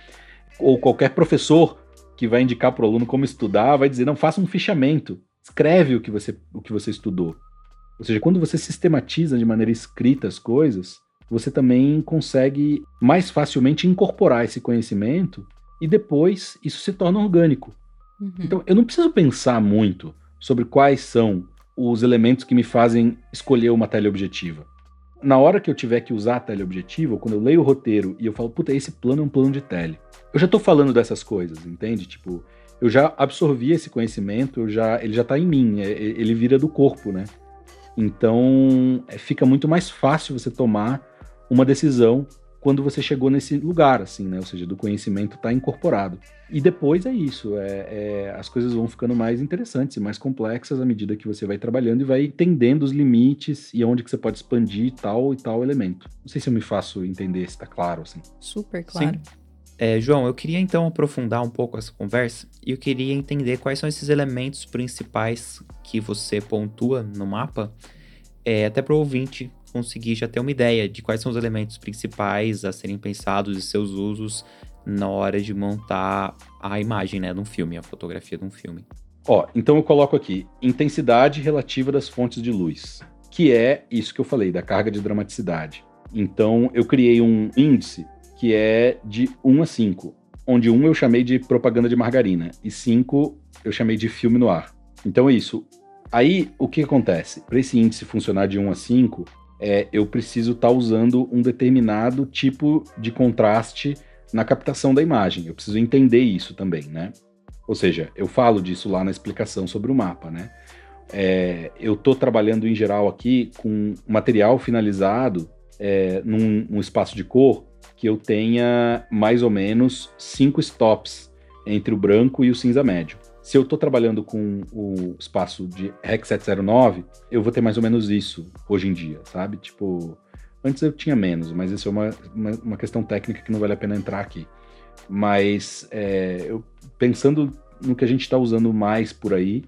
Speaker 3: ou qualquer professor que vai indicar para o aluno como estudar, vai dizer, não, faça um fichamento, escreve o que você, o que você estudou. Ou seja, quando você sistematiza de maneira escrita as coisas, você também consegue mais facilmente incorporar esse conhecimento e depois isso se torna orgânico. Uhum. Então, eu não preciso pensar muito sobre quais são os elementos que me fazem escolher uma teleobjetiva. Na hora que eu tiver que usar a teleobjetiva, ou quando eu leio o roteiro e eu falo, puta, esse plano é um plano de tele eu já tô falando dessas coisas, entende? Tipo, eu já absorvi esse conhecimento, eu já, ele já tá em mim, é, ele vira do corpo, né? Então, é, fica muito mais fácil você tomar uma decisão quando você chegou nesse lugar, assim, né? Ou seja, do conhecimento tá incorporado. E depois é isso, é, é, as coisas vão ficando mais interessantes e mais complexas à medida que você vai trabalhando e vai entendendo os limites e onde que você pode expandir tal e tal elemento. Não sei se eu me faço entender, se tá claro, assim.
Speaker 4: Super claro.
Speaker 2: Sim. É, João, eu queria então aprofundar um pouco essa conversa e eu queria entender quais são esses elementos principais que você pontua no mapa, é, até para o ouvinte conseguir já ter uma ideia de quais são os elementos principais a serem pensados e seus usos na hora de montar a imagem né, de um filme, a fotografia de um filme.
Speaker 3: Ó, então eu coloco aqui intensidade relativa das fontes de luz, que é isso que eu falei, da carga de dramaticidade. Então eu criei um índice que é de 1 a 5, onde 1 eu chamei de propaganda de margarina e 5 eu chamei de filme no ar. Então é isso. Aí, o que acontece? Para esse índice funcionar de 1 a 5, é, eu preciso estar tá usando um determinado tipo de contraste na captação da imagem. Eu preciso entender isso também, né? Ou seja, eu falo disso lá na explicação sobre o mapa, né? É, eu estou trabalhando em geral aqui com material finalizado é, num, num espaço de cor que eu tenha mais ou menos cinco stops entre o branco e o cinza médio. Se eu estou trabalhando com o espaço de REC 709, eu vou ter mais ou menos isso hoje em dia, sabe? Tipo, Antes eu tinha menos, mas isso é uma, uma, uma questão técnica que não vale a pena entrar aqui. Mas é, eu, pensando no que a gente está usando mais por aí,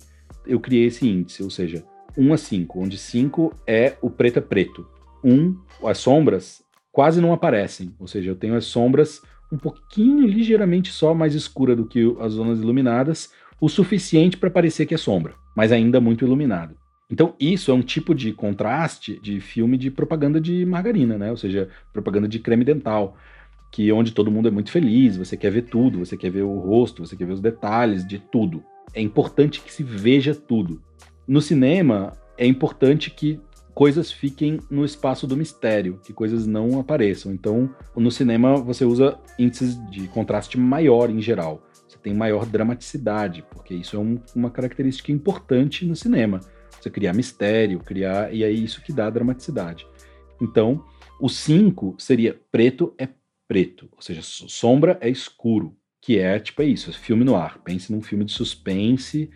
Speaker 3: eu criei esse índice, ou seja, 1 a 5, onde 5 é o preto é preto. 1, as sombras quase não aparecem, ou seja, eu tenho as sombras um pouquinho, ligeiramente só mais escura do que as zonas iluminadas, o suficiente para parecer que é sombra, mas ainda muito iluminado. Então, isso é um tipo de contraste de filme de propaganda de margarina, né? Ou seja, propaganda de creme dental, que onde todo mundo é muito feliz, você quer ver tudo, você quer ver o rosto, você quer ver os detalhes de tudo. É importante que se veja tudo. No cinema, é importante que coisas fiquem no espaço do mistério, que coisas não apareçam. Então, no cinema, você usa índices de contraste maior em geral. Tem maior dramaticidade, porque isso é um, uma característica importante no cinema você criar mistério, criar. E é isso que dá dramaticidade. Então, o 5 seria preto é preto, ou seja, sombra é escuro, que é tipo é isso, é filme no ar. Pense num filme de suspense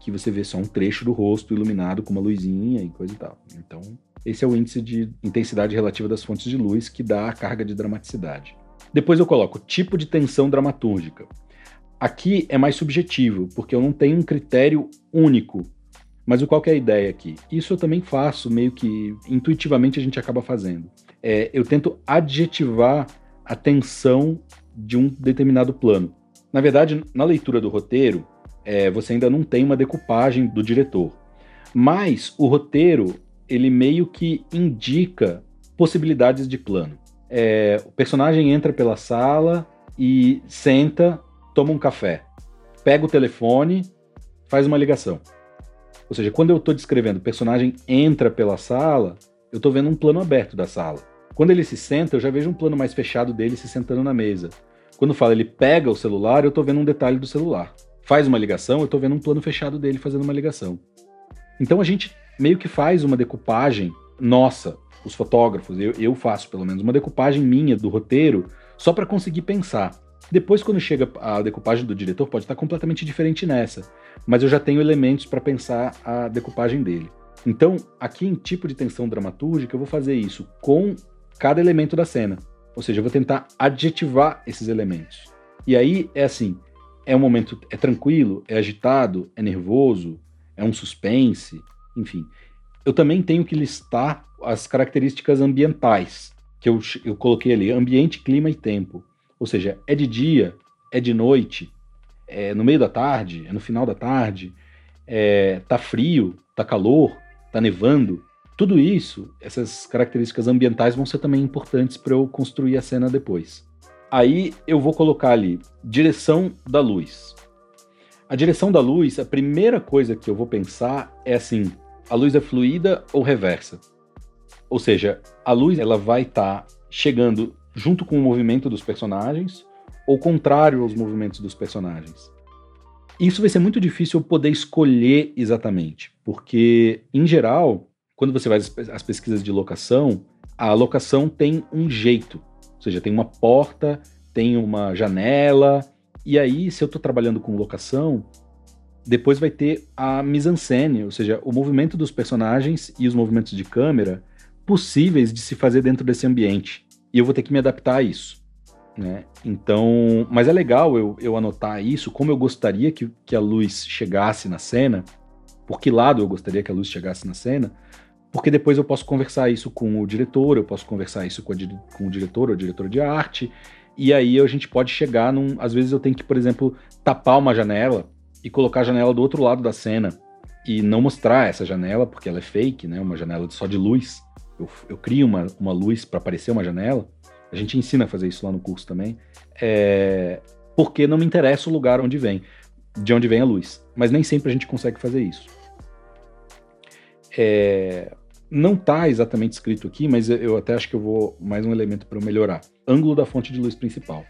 Speaker 3: que você vê só um trecho do rosto iluminado com uma luzinha e coisa e tal. Então, esse é o índice de intensidade relativa das fontes de luz que dá a carga de dramaticidade. Depois eu coloco tipo de tensão dramatúrgica. Aqui é mais subjetivo, porque eu não tenho um critério único mas qual é a ideia aqui? Isso eu também faço, meio que intuitivamente a gente acaba fazendo. É, eu tento adjetivar a tensão de um determinado plano. Na verdade, na leitura do roteiro, é, você ainda não tem uma decupagem do diretor. Mas o roteiro, ele meio que indica possibilidades de plano. É, o personagem entra pela sala e senta, toma um café, pega o telefone, faz uma ligação. Ou seja, quando eu estou descrevendo o personagem entra pela sala, eu estou vendo um plano aberto da sala. Quando ele se senta, eu já vejo um plano mais fechado dele se sentando na mesa. Quando fala ele pega o celular, eu estou vendo um detalhe do celular. Faz uma ligação, eu estou vendo um plano fechado dele fazendo uma ligação. Então a gente meio que faz uma decupagem nossa, os fotógrafos, eu, eu faço pelo menos uma decupagem minha do roteiro só para conseguir pensar. Depois, quando chega a decupagem do diretor, pode estar completamente diferente nessa, mas eu já tenho elementos para pensar a decupagem dele. Então, aqui em tipo de tensão dramatúrgica, eu vou fazer isso com cada elemento da cena. Ou seja, eu vou tentar adjetivar esses elementos. E aí é assim: é um momento, é tranquilo, é agitado, é nervoso, é um suspense, enfim. Eu também tenho que listar as características ambientais que eu, eu coloquei ali: ambiente, clima e tempo. Ou seja, é de dia, é de noite, é no meio da tarde, é no final da tarde, é, tá frio, tá calor, tá nevando. Tudo isso, essas características ambientais vão ser também importantes para eu construir a cena depois. Aí eu vou colocar ali direção da luz. A direção da luz, a primeira coisa que eu vou pensar é assim: a luz é fluida ou reversa? Ou seja, a luz ela vai estar tá chegando junto com o movimento dos personagens ou contrário aos movimentos dos personagens. Isso vai ser muito difícil eu poder escolher exatamente, porque, em geral, quando você faz as pesquisas de locação, a locação tem um jeito, ou seja, tem uma porta, tem uma janela, e aí, se eu estou trabalhando com locação, depois vai ter a mise-en-scène, ou seja, o movimento dos personagens e os movimentos de câmera possíveis de se fazer dentro desse ambiente e eu vou ter que me adaptar a isso. Né? Então, mas é legal eu, eu anotar isso, como eu gostaria que, que a luz chegasse na cena, por que lado eu gostaria que a luz chegasse na cena, porque depois eu posso conversar isso com o diretor, eu posso conversar isso com, a, com o diretor ou diretor de arte, e aí a gente pode chegar num. Às vezes eu tenho que, por exemplo, tapar uma janela e colocar a janela do outro lado da cena e não mostrar essa janela, porque ela é fake, né? Uma janela só de luz eu, eu crio uma, uma luz para aparecer uma janela, a gente ensina a fazer isso lá no curso também, é, porque não me interessa o lugar onde vem, de onde vem a luz. Mas nem sempre a gente consegue fazer isso. É, não está exatamente escrito aqui, mas eu até acho que eu vou mais um elemento para melhorar. Ângulo da fonte de luz principal.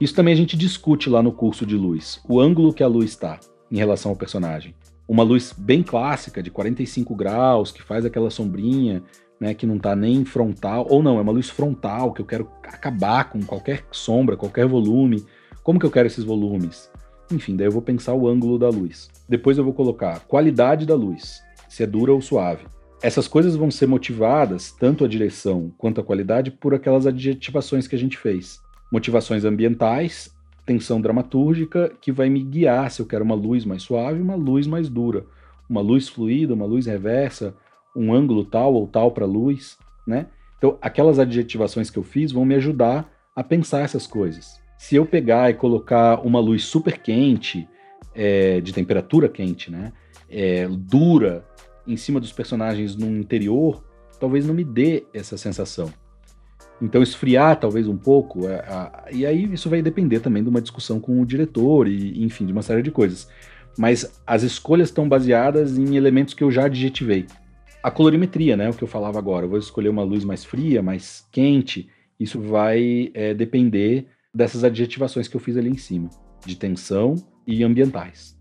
Speaker 3: Isso também a gente discute lá no curso de luz. O ângulo que a luz está em relação ao personagem. Uma luz bem clássica, de 45 graus, que faz aquela sombrinha, né, que não está nem frontal, ou não, é uma luz frontal, que eu quero acabar com qualquer sombra, qualquer volume. Como que eu quero esses volumes? Enfim, daí eu vou pensar o ângulo da luz. Depois eu vou colocar qualidade da luz, se é dura ou suave. essas coisas vão ser motivadas, tanto a direção quanto a qualidade, por aquelas adjetivações que a gente fez. Motivações ambientais, tensão dramatúrgica, que vai me guiar se eu quero uma luz mais suave, uma luz mais dura, uma luz fluida, uma luz reversa, um ângulo tal ou tal para luz, né? Então, aquelas adjetivações que eu fiz vão me ajudar a pensar essas coisas. Se eu pegar e colocar uma luz super quente, é, de temperatura quente, né? É, dura, em cima dos personagens no interior, talvez não me dê essa sensação. Então, esfriar talvez um pouco, é, a, e aí isso vai depender também de uma discussão com o diretor, e enfim, de uma série de coisas. Mas as escolhas estão baseadas em elementos que eu já adjetivei. A colorimetria, né, o que eu falava agora, eu vou escolher uma luz mais fria, mais quente, isso vai é, depender dessas adjetivações que eu fiz ali em cima, de tensão e ambientais.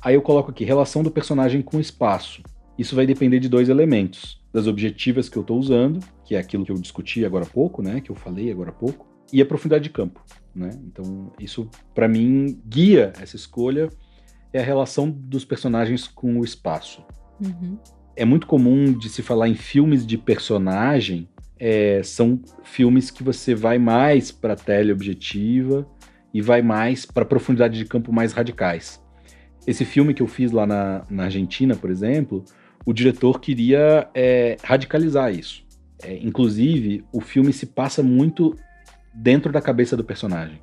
Speaker 3: Aí eu coloco aqui relação do personagem com o espaço. Isso vai depender de dois elementos: das objetivas que eu estou usando, que é aquilo que eu discuti agora há pouco, né, que eu falei agora há pouco, e a profundidade de campo, né? Então, isso para mim guia essa escolha é a relação dos personagens com o espaço. Uhum. É muito comum de se falar em filmes de personagem, é, são filmes que você vai mais para teleobjetiva e vai mais para profundidade de campo mais radicais. Esse filme que eu fiz lá na, na Argentina, por exemplo, o diretor queria é, radicalizar isso. É, inclusive, o filme se passa muito dentro da cabeça do personagem.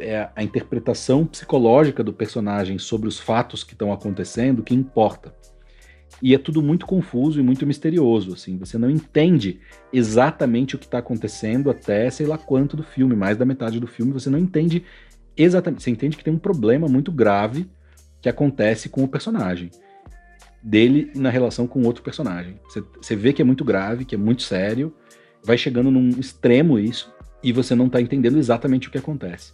Speaker 3: É a interpretação psicológica do personagem sobre os fatos que estão acontecendo que importa. E é tudo muito confuso e muito misterioso, assim. Você não entende exatamente o que está acontecendo até sei lá quanto do filme, mais da metade do filme, você não entende exatamente. Você entende que tem um problema muito grave que acontece com o personagem dele na relação com outro personagem. Você, você vê que é muito grave, que é muito sério, vai chegando num extremo isso, e você não está entendendo exatamente o que acontece.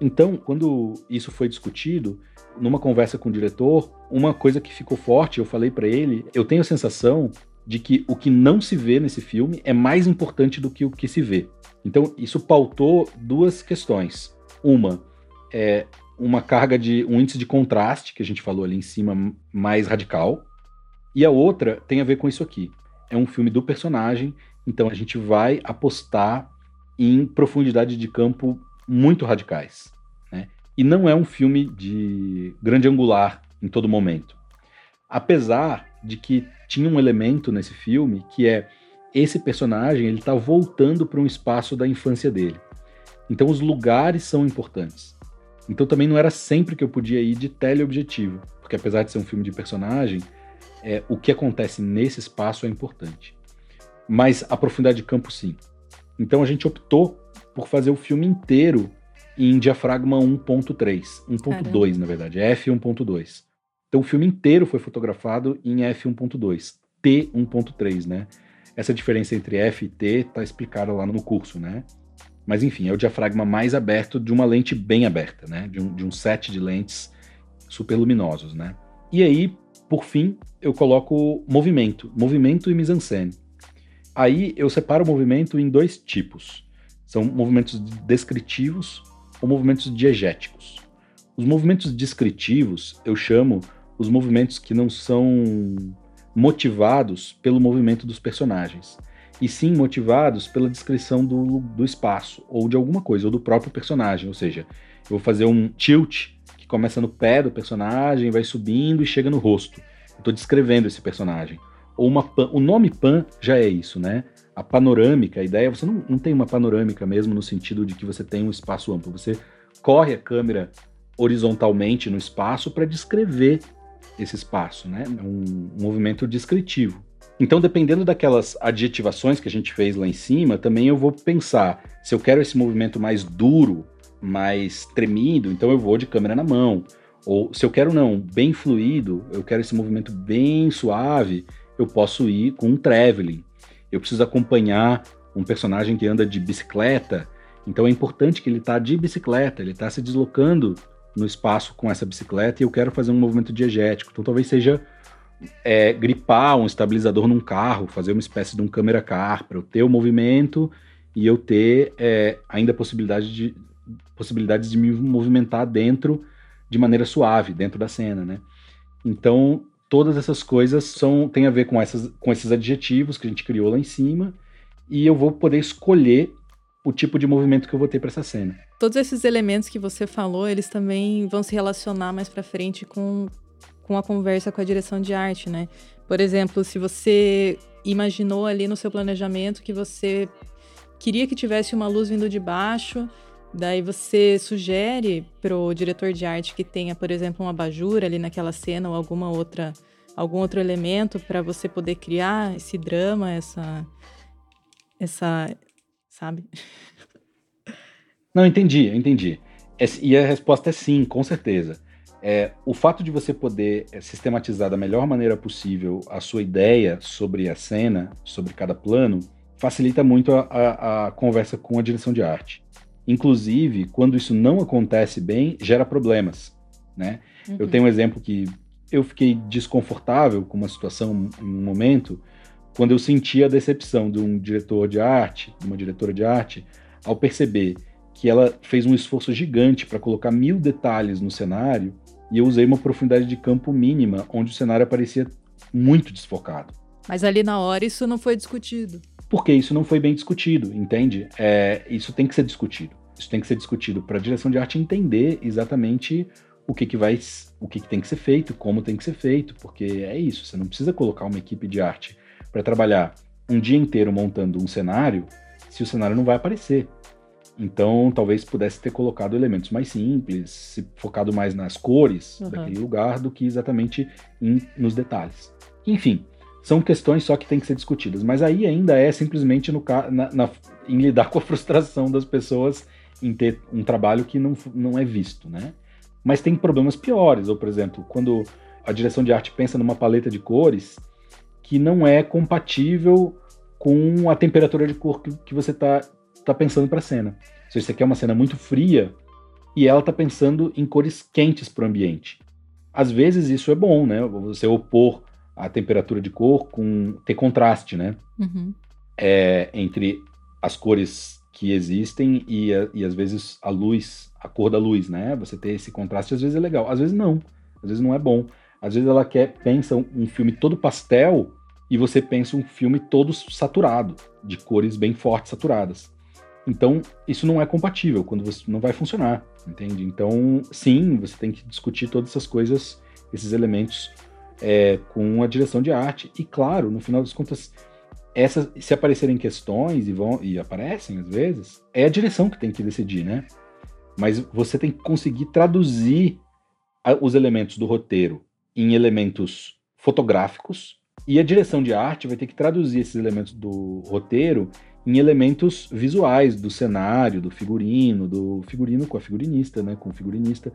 Speaker 3: Então, quando isso foi discutido, numa conversa com o diretor, uma coisa que ficou forte, eu falei para ele, eu tenho a sensação de que o que não se vê nesse filme é mais importante do que o que se vê. Então, isso pautou duas questões. Uma é uma carga de um índice de contraste, que a gente falou ali em cima, mais radical. E a outra tem a ver com isso aqui. É um filme do personagem, então a gente vai apostar em profundidade de campo muito radicais. Né? E não é um filme de grande angular em todo momento. Apesar de que tinha um elemento nesse filme que é esse personagem ele está voltando para um espaço da infância dele. Então os lugares são importantes. Então também não era sempre que eu podia ir de teleobjetivo, porque apesar de ser um filme de personagem, é, o que acontece nesse espaço é importante. Mas a profundidade de campo, sim. Então a gente optou por fazer o filme inteiro em diafragma 1.3, 1.2 na verdade, f1.2. Então o filme inteiro foi fotografado em f1.2, t1.3, né? Essa diferença entre f e t está explicada lá no curso, né? Mas enfim, é o diafragma mais aberto de uma lente bem aberta, né? De um, de um set de lentes superluminosos, né? E aí, por fim, eu coloco movimento, movimento e mise-en-scène. Aí eu separo o movimento em dois tipos. São movimentos descritivos ou movimentos diegéticos. Os movimentos descritivos eu chamo os movimentos que não são motivados pelo movimento dos personagens e sim motivados pela descrição do, do espaço, ou de alguma coisa, ou do próprio personagem. Ou seja, eu vou fazer um tilt que começa no pé do personagem, vai subindo e chega no rosto. Estou descrevendo esse personagem. Ou uma pan, o nome pan já é isso, né? A panorâmica, a ideia, você não, não tem uma panorâmica mesmo no sentido de que você tem um espaço amplo. Você corre a câmera horizontalmente no espaço para descrever esse espaço, né? É um, um movimento descritivo. Então, dependendo daquelas adjetivações que a gente fez lá em cima, também eu vou pensar se eu quero esse movimento mais duro, mais tremido, então eu vou de câmera na mão. Ou se eu quero não, bem fluido, eu quero esse movimento bem suave, eu posso ir com um traveling. Eu preciso acompanhar um personagem que anda de bicicleta, então é importante que ele está de bicicleta, ele está se deslocando no espaço com essa bicicleta e eu quero fazer um movimento diegético. Então talvez seja é, gripar um estabilizador num carro, fazer uma espécie de um câmera car para eu ter o movimento e eu ter é, ainda possibilidade de, possibilidades de me movimentar dentro de maneira suave, dentro da cena, né? Então, todas essas coisas são têm a ver com, essas, com esses adjetivos que a gente criou lá em cima, e eu vou poder escolher o tipo de movimento que eu vou ter para essa cena.
Speaker 4: Todos esses elementos que você falou, eles também vão se relacionar mais para frente com, com a conversa com a direção de arte, né? Por exemplo, se você imaginou ali no seu planejamento que você queria que tivesse uma luz vindo de baixo, daí você sugere pro diretor de arte que tenha, por exemplo, um abajur ali naquela cena ou alguma outra algum outro elemento para você poder criar esse drama, essa essa, sabe?
Speaker 3: Não, entendi, entendi. E a resposta é sim, com certeza. É, o fato de você poder é, sistematizar da melhor maneira possível a sua ideia sobre a cena, sobre cada plano, facilita muito a, a, a conversa com a direção de arte. Inclusive, quando isso não acontece bem, gera problemas, né? Uhum. Eu tenho um exemplo que eu fiquei desconfortável com uma situação em um momento, quando eu senti a decepção de um diretor de arte, de uma diretora de arte, ao perceber que ela fez um esforço gigante para colocar mil detalhes no cenário e eu usei uma profundidade de campo mínima, onde o cenário aparecia muito desfocado.
Speaker 4: Mas ali na hora isso não foi discutido.
Speaker 3: Porque isso não foi bem discutido, entende? É, isso tem que ser discutido. Isso tem que ser discutido para a direção de arte entender exatamente o que, que vai, o que, que tem que ser feito, como tem que ser feito, porque é isso. Você não precisa colocar uma equipe de arte para trabalhar um dia inteiro montando um cenário, se o cenário não vai aparecer. Então, talvez pudesse ter colocado elementos mais simples, se focado mais nas cores uhum. daquele lugar do que exatamente em, nos detalhes. Enfim, são questões só que têm que ser discutidas. Mas aí ainda é simplesmente no, na, na, em lidar com a frustração das pessoas em ter um trabalho que não, não é visto, né? Mas tem problemas piores, ou por exemplo, quando a direção de arte pensa numa paleta de cores que não é compatível com a temperatura de cor que, que você está tá pensando para a cena. Se você quer uma cena muito fria e ela está pensando em cores quentes para o ambiente. Às vezes isso é bom, né? Você opor a temperatura de cor com ter contraste, né? Uhum. É, entre as cores que existem e, e às vezes a luz, a cor da luz, né? Você ter esse contraste às vezes é legal, às vezes não, às vezes não é bom. Às vezes ela quer pensa um, um filme todo pastel e você pensa um filme todo saturado, de cores bem fortes, saturadas. Então, isso não é compatível, quando você não vai funcionar, entende? Então, sim, você tem que discutir todas essas coisas, esses elementos é, com a direção de arte. E claro, no final das contas, essas, se aparecerem questões e vão e aparecem às vezes, é a direção que tem que decidir, né? Mas você tem que conseguir traduzir a, os elementos do roteiro em elementos fotográficos e a direção de arte vai ter que traduzir esses elementos do roteiro em elementos visuais do cenário, do figurino, do figurino com a figurinista, né, com o figurinista.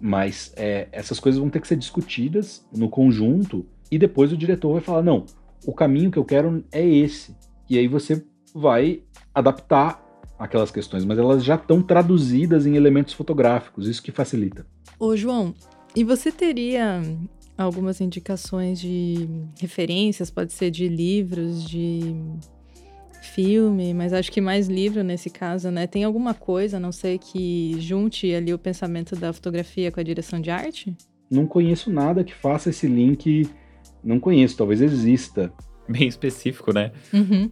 Speaker 3: Mas é, essas coisas vão ter que ser discutidas no conjunto e depois o diretor vai falar: não, o caminho que eu quero é esse. E aí você vai adaptar aquelas questões, mas elas já estão traduzidas em elementos fotográficos, isso que facilita.
Speaker 4: Ô, João, e você teria algumas indicações de referências, pode ser de livros, de filme, mas acho que mais livro nesse caso, né? Tem alguma coisa, não sei, que junte ali o pensamento da fotografia com a direção de arte?
Speaker 3: Não conheço nada que faça esse link. Não conheço, talvez exista.
Speaker 2: Bem específico, né?
Speaker 4: Uhum.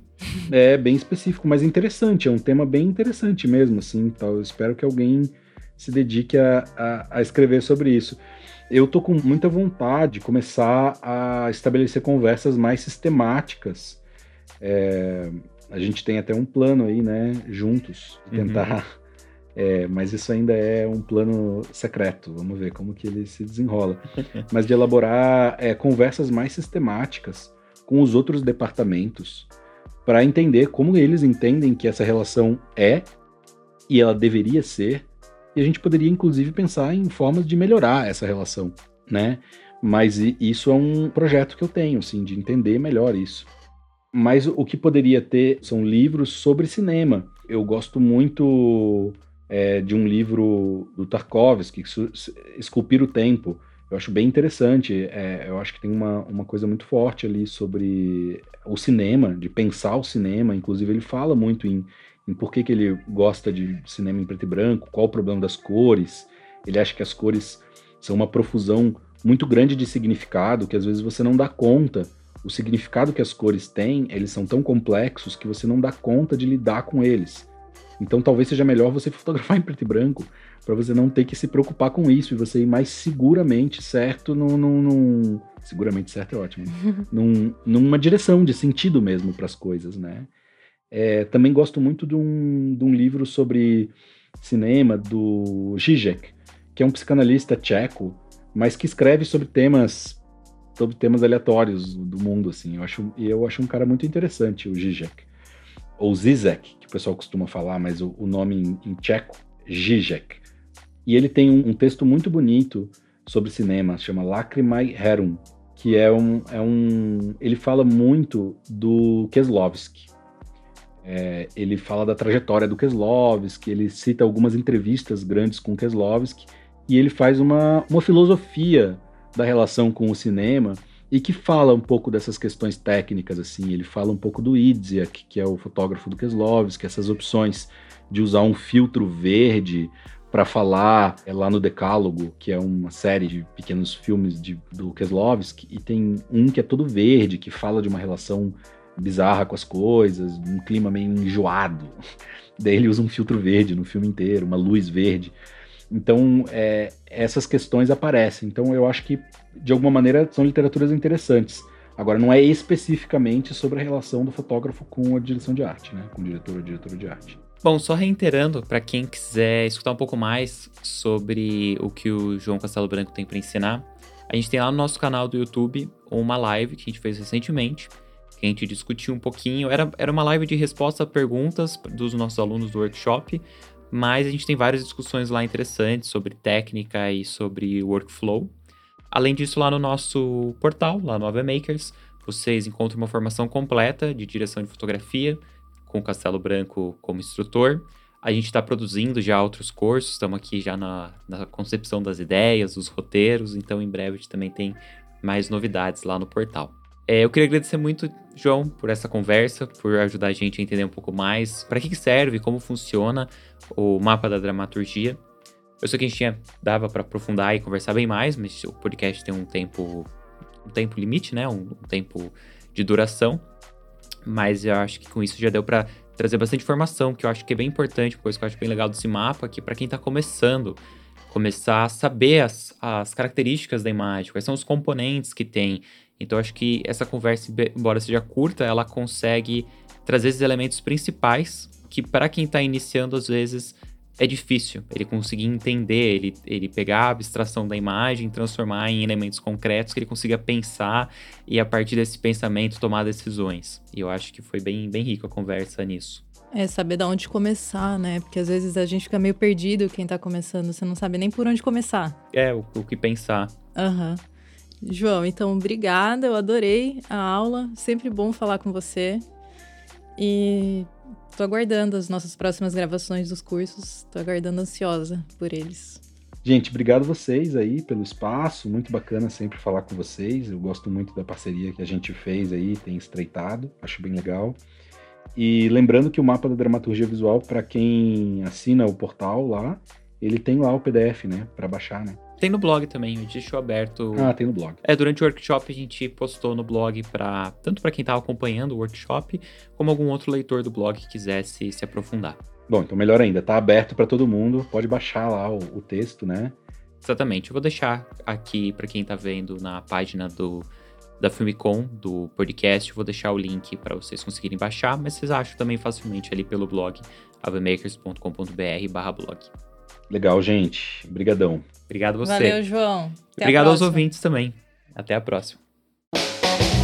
Speaker 3: É, bem específico, mas interessante. É um tema bem interessante mesmo, assim. Então, eu espero que alguém se dedique a, a, a escrever sobre isso eu tô com muita vontade de começar a estabelecer conversas mais sistemáticas. É, a gente tem até um plano aí, né, juntos, de uhum. tentar. Uhum. É, mas isso ainda é um plano secreto. Vamos ver como que ele se desenrola. mas de elaborar é, conversas mais sistemáticas com os outros departamentos para entender como eles entendem que essa relação é e ela deveria ser e a gente poderia, inclusive, pensar em formas de melhorar essa relação, né? Mas isso é um projeto que eu tenho, assim, de entender melhor isso. Mas o que poderia ter são livros sobre cinema. Eu gosto muito é, de um livro do Tarkovsky, Esculpir o Tempo. Eu acho bem interessante. É, eu acho que tem uma, uma coisa muito forte ali sobre o cinema, de pensar o cinema. Inclusive, ele fala muito em em por que, que ele gosta de cinema em preto e branco, qual o problema das cores. Ele acha que as cores são uma profusão muito grande de significado que às vezes você não dá conta. O significado que as cores têm, eles são tão complexos que você não dá conta de lidar com eles. Então talvez seja melhor você fotografar em preto e branco, para você não ter que se preocupar com isso e você ir mais seguramente certo num. num, num seguramente certo é ótimo. Num, numa direção de sentido mesmo para as coisas, né? É, também gosto muito de um, de um livro sobre cinema do Zizek, que é um psicanalista tcheco, mas que escreve sobre temas sobre temas aleatórios do mundo assim. Eu acho eu acho um cara muito interessante o Zizek ou Zizek, que o pessoal costuma falar, mas o, o nome em, em, tcheco, Zizek. E ele tem um, um, texto muito bonito sobre cinema, chama Lacrimai Herum, que é um, é um. Ele fala muito do Keslovsky. É, ele fala da trajetória do Keslovsky, ele cita algumas entrevistas grandes com Keslovsky, e ele faz uma, uma filosofia da relação com o cinema e que fala um pouco dessas questões técnicas, assim. Ele fala um pouco do Idziak, que é o fotógrafo do Keslovski, essas opções de usar um filtro verde para falar é lá no Decálogo, que é uma série de pequenos filmes de, do Keslovski, e tem um que é todo verde, que fala de uma relação bizarra com as coisas, um clima meio enjoado. Daí ele usa um filtro verde no filme inteiro, uma luz verde. Então, é, essas questões aparecem. Então, eu acho que, de alguma maneira, são literaturas interessantes. Agora, não é especificamente sobre a relação do fotógrafo com a direção de arte, né? Com o diretor ou diretora de arte.
Speaker 2: Bom, só reiterando, para quem quiser escutar um pouco mais sobre o que o João Castelo Branco tem para ensinar, a gente tem lá no nosso canal do YouTube uma live que a gente fez recentemente, que a gente discutiu um pouquinho. Era, era uma live de resposta a perguntas dos nossos alunos do workshop, mas a gente tem várias discussões lá interessantes sobre técnica e sobre workflow. Além disso, lá no nosso portal, lá no Makers, vocês encontram uma formação completa de direção de fotografia, com Castelo Branco como instrutor. A gente está produzindo já outros cursos, estamos aqui já na, na concepção das ideias, os roteiros, então em breve a gente também tem mais novidades lá no portal. É, eu queria agradecer muito, João, por essa conversa, por ajudar a gente a entender um pouco mais para que, que serve, como funciona o mapa da dramaturgia. Eu sei que a gente tinha, dava para aprofundar e conversar bem mais, mas o podcast tem um tempo, um tempo limite, né? Um, um tempo de duração. Mas eu acho que com isso já deu para trazer bastante informação, que eu acho que é bem importante, coisa que eu acho bem legal desse mapa, que para quem está começando, começar a saber as, as características da imagem, quais são os componentes que tem, então acho que essa conversa, embora seja curta, ela consegue trazer esses elementos principais que para quem está iniciando às vezes é difícil ele conseguir entender, ele, ele pegar a abstração da imagem, transformar em elementos concretos que ele consiga pensar e a partir desse pensamento tomar decisões. E eu acho que foi bem, bem rico a conversa nisso.
Speaker 4: É saber da onde começar, né? Porque às vezes a gente fica meio perdido quem tá começando, você não sabe nem por onde começar.
Speaker 2: É, o, o que pensar.
Speaker 4: Aham. Uhum. João, então obrigada, eu adorei a aula, sempre bom falar com você. E tô aguardando as nossas próximas gravações dos cursos, tô aguardando ansiosa por eles.
Speaker 3: Gente, obrigado vocês aí pelo espaço, muito bacana sempre falar com vocês. Eu gosto muito da parceria que a gente fez aí, tem estreitado, acho bem legal. E lembrando que o mapa da dramaturgia visual, para quem assina o portal lá, ele tem lá o PDF, né, para baixar, né?
Speaker 2: Tem no blog também, a gente deixou aberto.
Speaker 3: Ah, tem no blog.
Speaker 2: É, durante o workshop a gente postou no blog para tanto para quem estava acompanhando o workshop, como algum outro leitor do blog que quisesse se aprofundar.
Speaker 3: Bom, então melhor ainda, tá aberto para todo mundo, pode baixar lá o, o, texto, né?
Speaker 2: Exatamente. Eu vou deixar aqui para quem está vendo na página do da Filmicon, do podcast, eu vou deixar o link para vocês conseguirem baixar, mas vocês acham também facilmente ali pelo blog avemakers.com.br/blog.
Speaker 3: Legal, gente. Obrigadão.
Speaker 2: Obrigado você.
Speaker 4: Valeu, João.
Speaker 2: Até Obrigado aos ouvintes também. Até a próxima.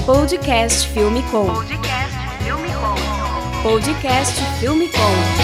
Speaker 1: Podcast Filme Com. Podcast Filme Com. Podcast Filme Com.